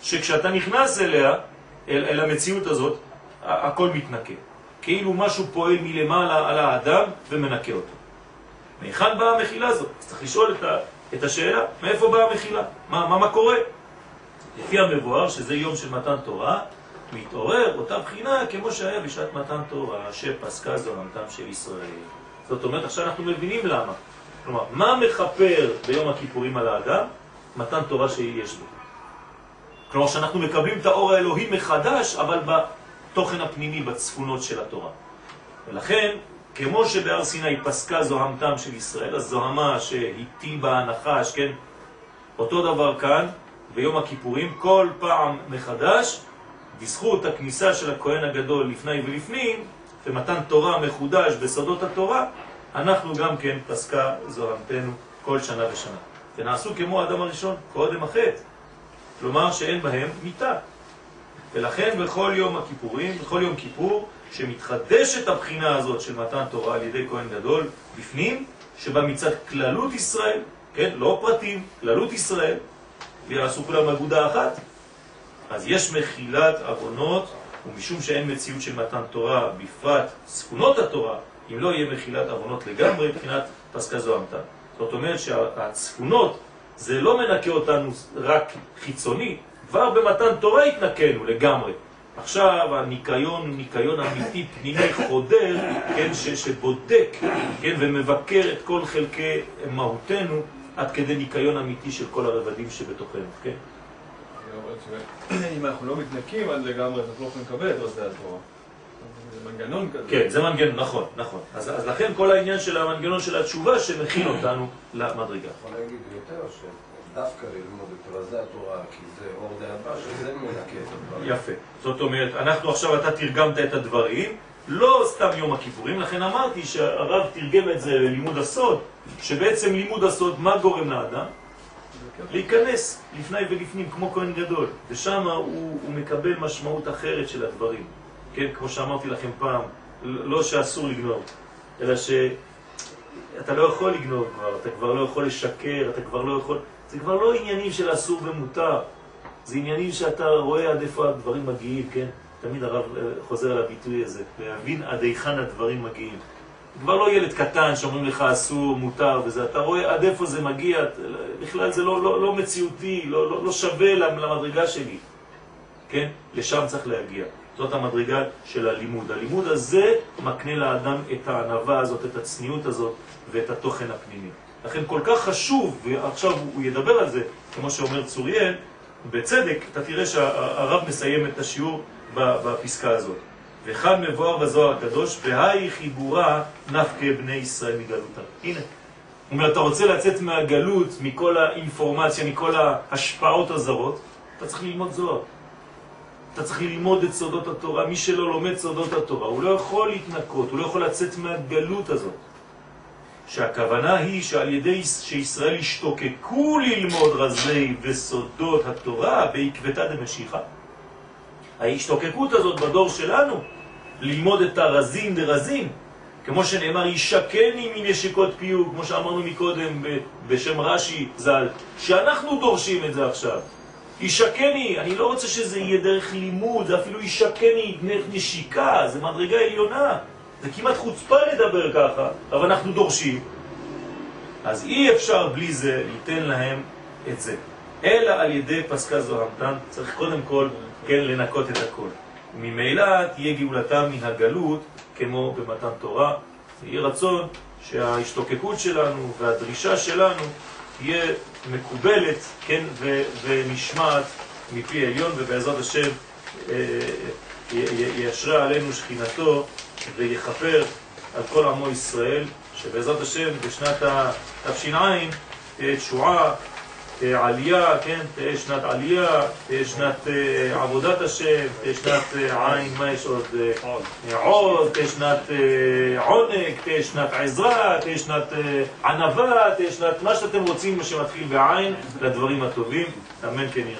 שכשאתה נכנס אליה, אל, אל המציאות הזאת, הכל מתנקה. כאילו משהו פועל מלמעלה על האדם ומנקה אותו. מהיכן באה המחילה הזאת? צריך לשאול את, את השאלה, מאיפה באה המחילה? מה, מה, מה קורה? לפי המבואר, שזה יום של מתן תורה, מתעורר אותה בחינה כמו שהיה בשעת מתן תורה, שפסקה זוהמתם של ישראל. זאת אומרת, עכשיו אנחנו מבינים למה. כלומר, מה מחפר ביום הכיפורים על האדם? מתן תורה שיש בו. כלומר, שאנחנו מקבלים את האור האלוהי מחדש, אבל בתוכן הפנימי, בצפונות של התורה. ולכן, כמו שבהר סיני פסקה זוהמתם של ישראל, הזוהמה שהטיל בה הנחש, כן? אותו דבר כאן, ביום הכיפורים, כל פעם מחדש, בזכות הכניסה של הכהן הגדול לפני ולפנים, ומתן תורה מחודש בסודות התורה, אנחנו גם כן פסקה זוהמתנו כל שנה ושנה. ונעשו כמו האדם הראשון, קודם החטא. כלומר שאין בהם מיטה. ולכן בכל יום הכיפורים, בכל יום כיפור, שמתחדשת הבחינה הזאת של מתן תורה על ידי כהן גדול בפנים, שבה מצד כללות ישראל, כן, לא פרטים, כללות ישראל, ויעשו כולם אגודה אחת, אז יש מחילת עוונות, ומשום שאין מציאות של מתן תורה, בפרט ספונות התורה, אם לא יהיה מחילת עוונות לגמרי, מבחינת פסקה זו המתן. זאת אומרת שהצפונות זה לא מנקה אותנו רק חיצוני, כבר במתן תורה התנקנו לגמרי. עכשיו הניקיון הוא ניקיון אמיתי, פנימי, חודר, כן, ש, שבודק, כן, ומבקר את כל חלקי מהותנו עד כדי ניקיון אמיתי של כל הרבדים שבתוכנו, כן? שאם (clears throat) אנחנו לא מתנקים עד לגמרי, אז אנחנו לא יכולים לקבל את רזי התורה. זה מנגנון כזה. כן, זה מנגנון, נכון, נכון. אז, אז לכן כל העניין של המנגנון של התשובה שמכין אותנו למדרגה. יכול להגיד יותר שדווקא ללמוד את רזי התורה, כי זה אור דאבה, שזה מנקה את הדברים. יפה. זאת אומרת, אנחנו עכשיו, אתה תרגמת את הדברים, לא סתם יום הכיפורים, לכן אמרתי שהרב תרגם את זה ללימוד הסוד, שבעצם לימוד הסוד, מה גורם לאדם? להיכנס לפני ולפנים, כמו כהן גדול, ושם הוא, הוא מקבל משמעות אחרת של הדברים. כן, כמו שאמרתי לכם פעם, לא שאסור לגנוב, אלא שאתה לא יכול לגנוב כבר, אתה כבר לא יכול לשקר, אתה כבר לא יכול... זה כבר לא עניינים של אסור ומותר, זה עניינים שאתה רואה עד איפה הדברים מגיעים, כן? תמיד הרב אה, חוזר על הביטוי הזה, להבין עד היכן הדברים מגיעים. כבר לא ילד קטן שאומרים לך אסור, מותר וזה, אתה רואה עד איפה זה מגיע, בכלל זה לא, לא, לא מציאותי, לא, לא, לא שווה למדרגה שלי, כן? לשם צריך להגיע. זאת המדרגה של הלימוד. הלימוד הזה מקנה לאדם את הענבה הזאת, את הצניעות הזאת ואת התוכן הפנימי. לכן כל כך חשוב, ועכשיו הוא ידבר על זה, כמו שאומר צוריאל, בצדק, אתה תראה שהרב מסיים את השיעור בפסקה הזאת. וכאן מבואר בזוהר הקדוש, והי חיבורה נפקה בני ישראל מגלותם. הנה. הוא אומר, אתה רוצה לצאת מהגלות, מכל האינפורמציה, מכל ההשפעות הזרות, אתה צריך ללמוד זוהר. אתה צריך ללמוד את סודות התורה. מי שלא לומד סודות התורה, הוא לא יכול להתנקות, הוא לא יכול לצאת מהגלות הזאת. שהכוונה היא שעל ידי שישראל השתוקקו ללמוד רזי וסודות התורה בעקבתא דמשיחא, ההשתוקקות הזאת בדור שלנו, ללמוד את הרזים דרזים, כמו שנאמר, ישקני מנשיקות פיוג, כמו שאמרנו מקודם בשם רש"י ז"ל, שאנחנו דורשים את זה עכשיו. ישקני, אני לא רוצה שזה יהיה דרך לימוד, זה אפילו ישקני נשיקה, זה מדרגה עליונה. זה כמעט חוצפה לדבר ככה, אבל אנחנו דורשים. אז אי אפשר בלי זה ליתן להם את זה. אלא על ידי פסקה זו המתן, צריך קודם כל כן לנקות את הכל. ממילא תהיה גאולתם מן הגלות כמו במתן תורה. יהיה רצון שההשתוקקות שלנו והדרישה שלנו תהיה מקובלת, כן, ונשמעת מפי עליון, ובעזרת השם אה, ישרה עלינו שכינתו ויחפר על כל עמו ישראל, שבעזרת השם בשנת התש"ע תהיה תשועה תהיה עלייה, כן, תהיה שנת עלייה, תהיה שנת אה, עבודת השם, תהיה שנת אה, עין, מה יש עוד? אה, עוז, תהיה שנת עונג, תהיה שנת עזרה, תהיה שנת ענבה, תהיה שנת מה שאתם רוצים שמתחיל בעין לדברים הטובים, אמן כן יהיה.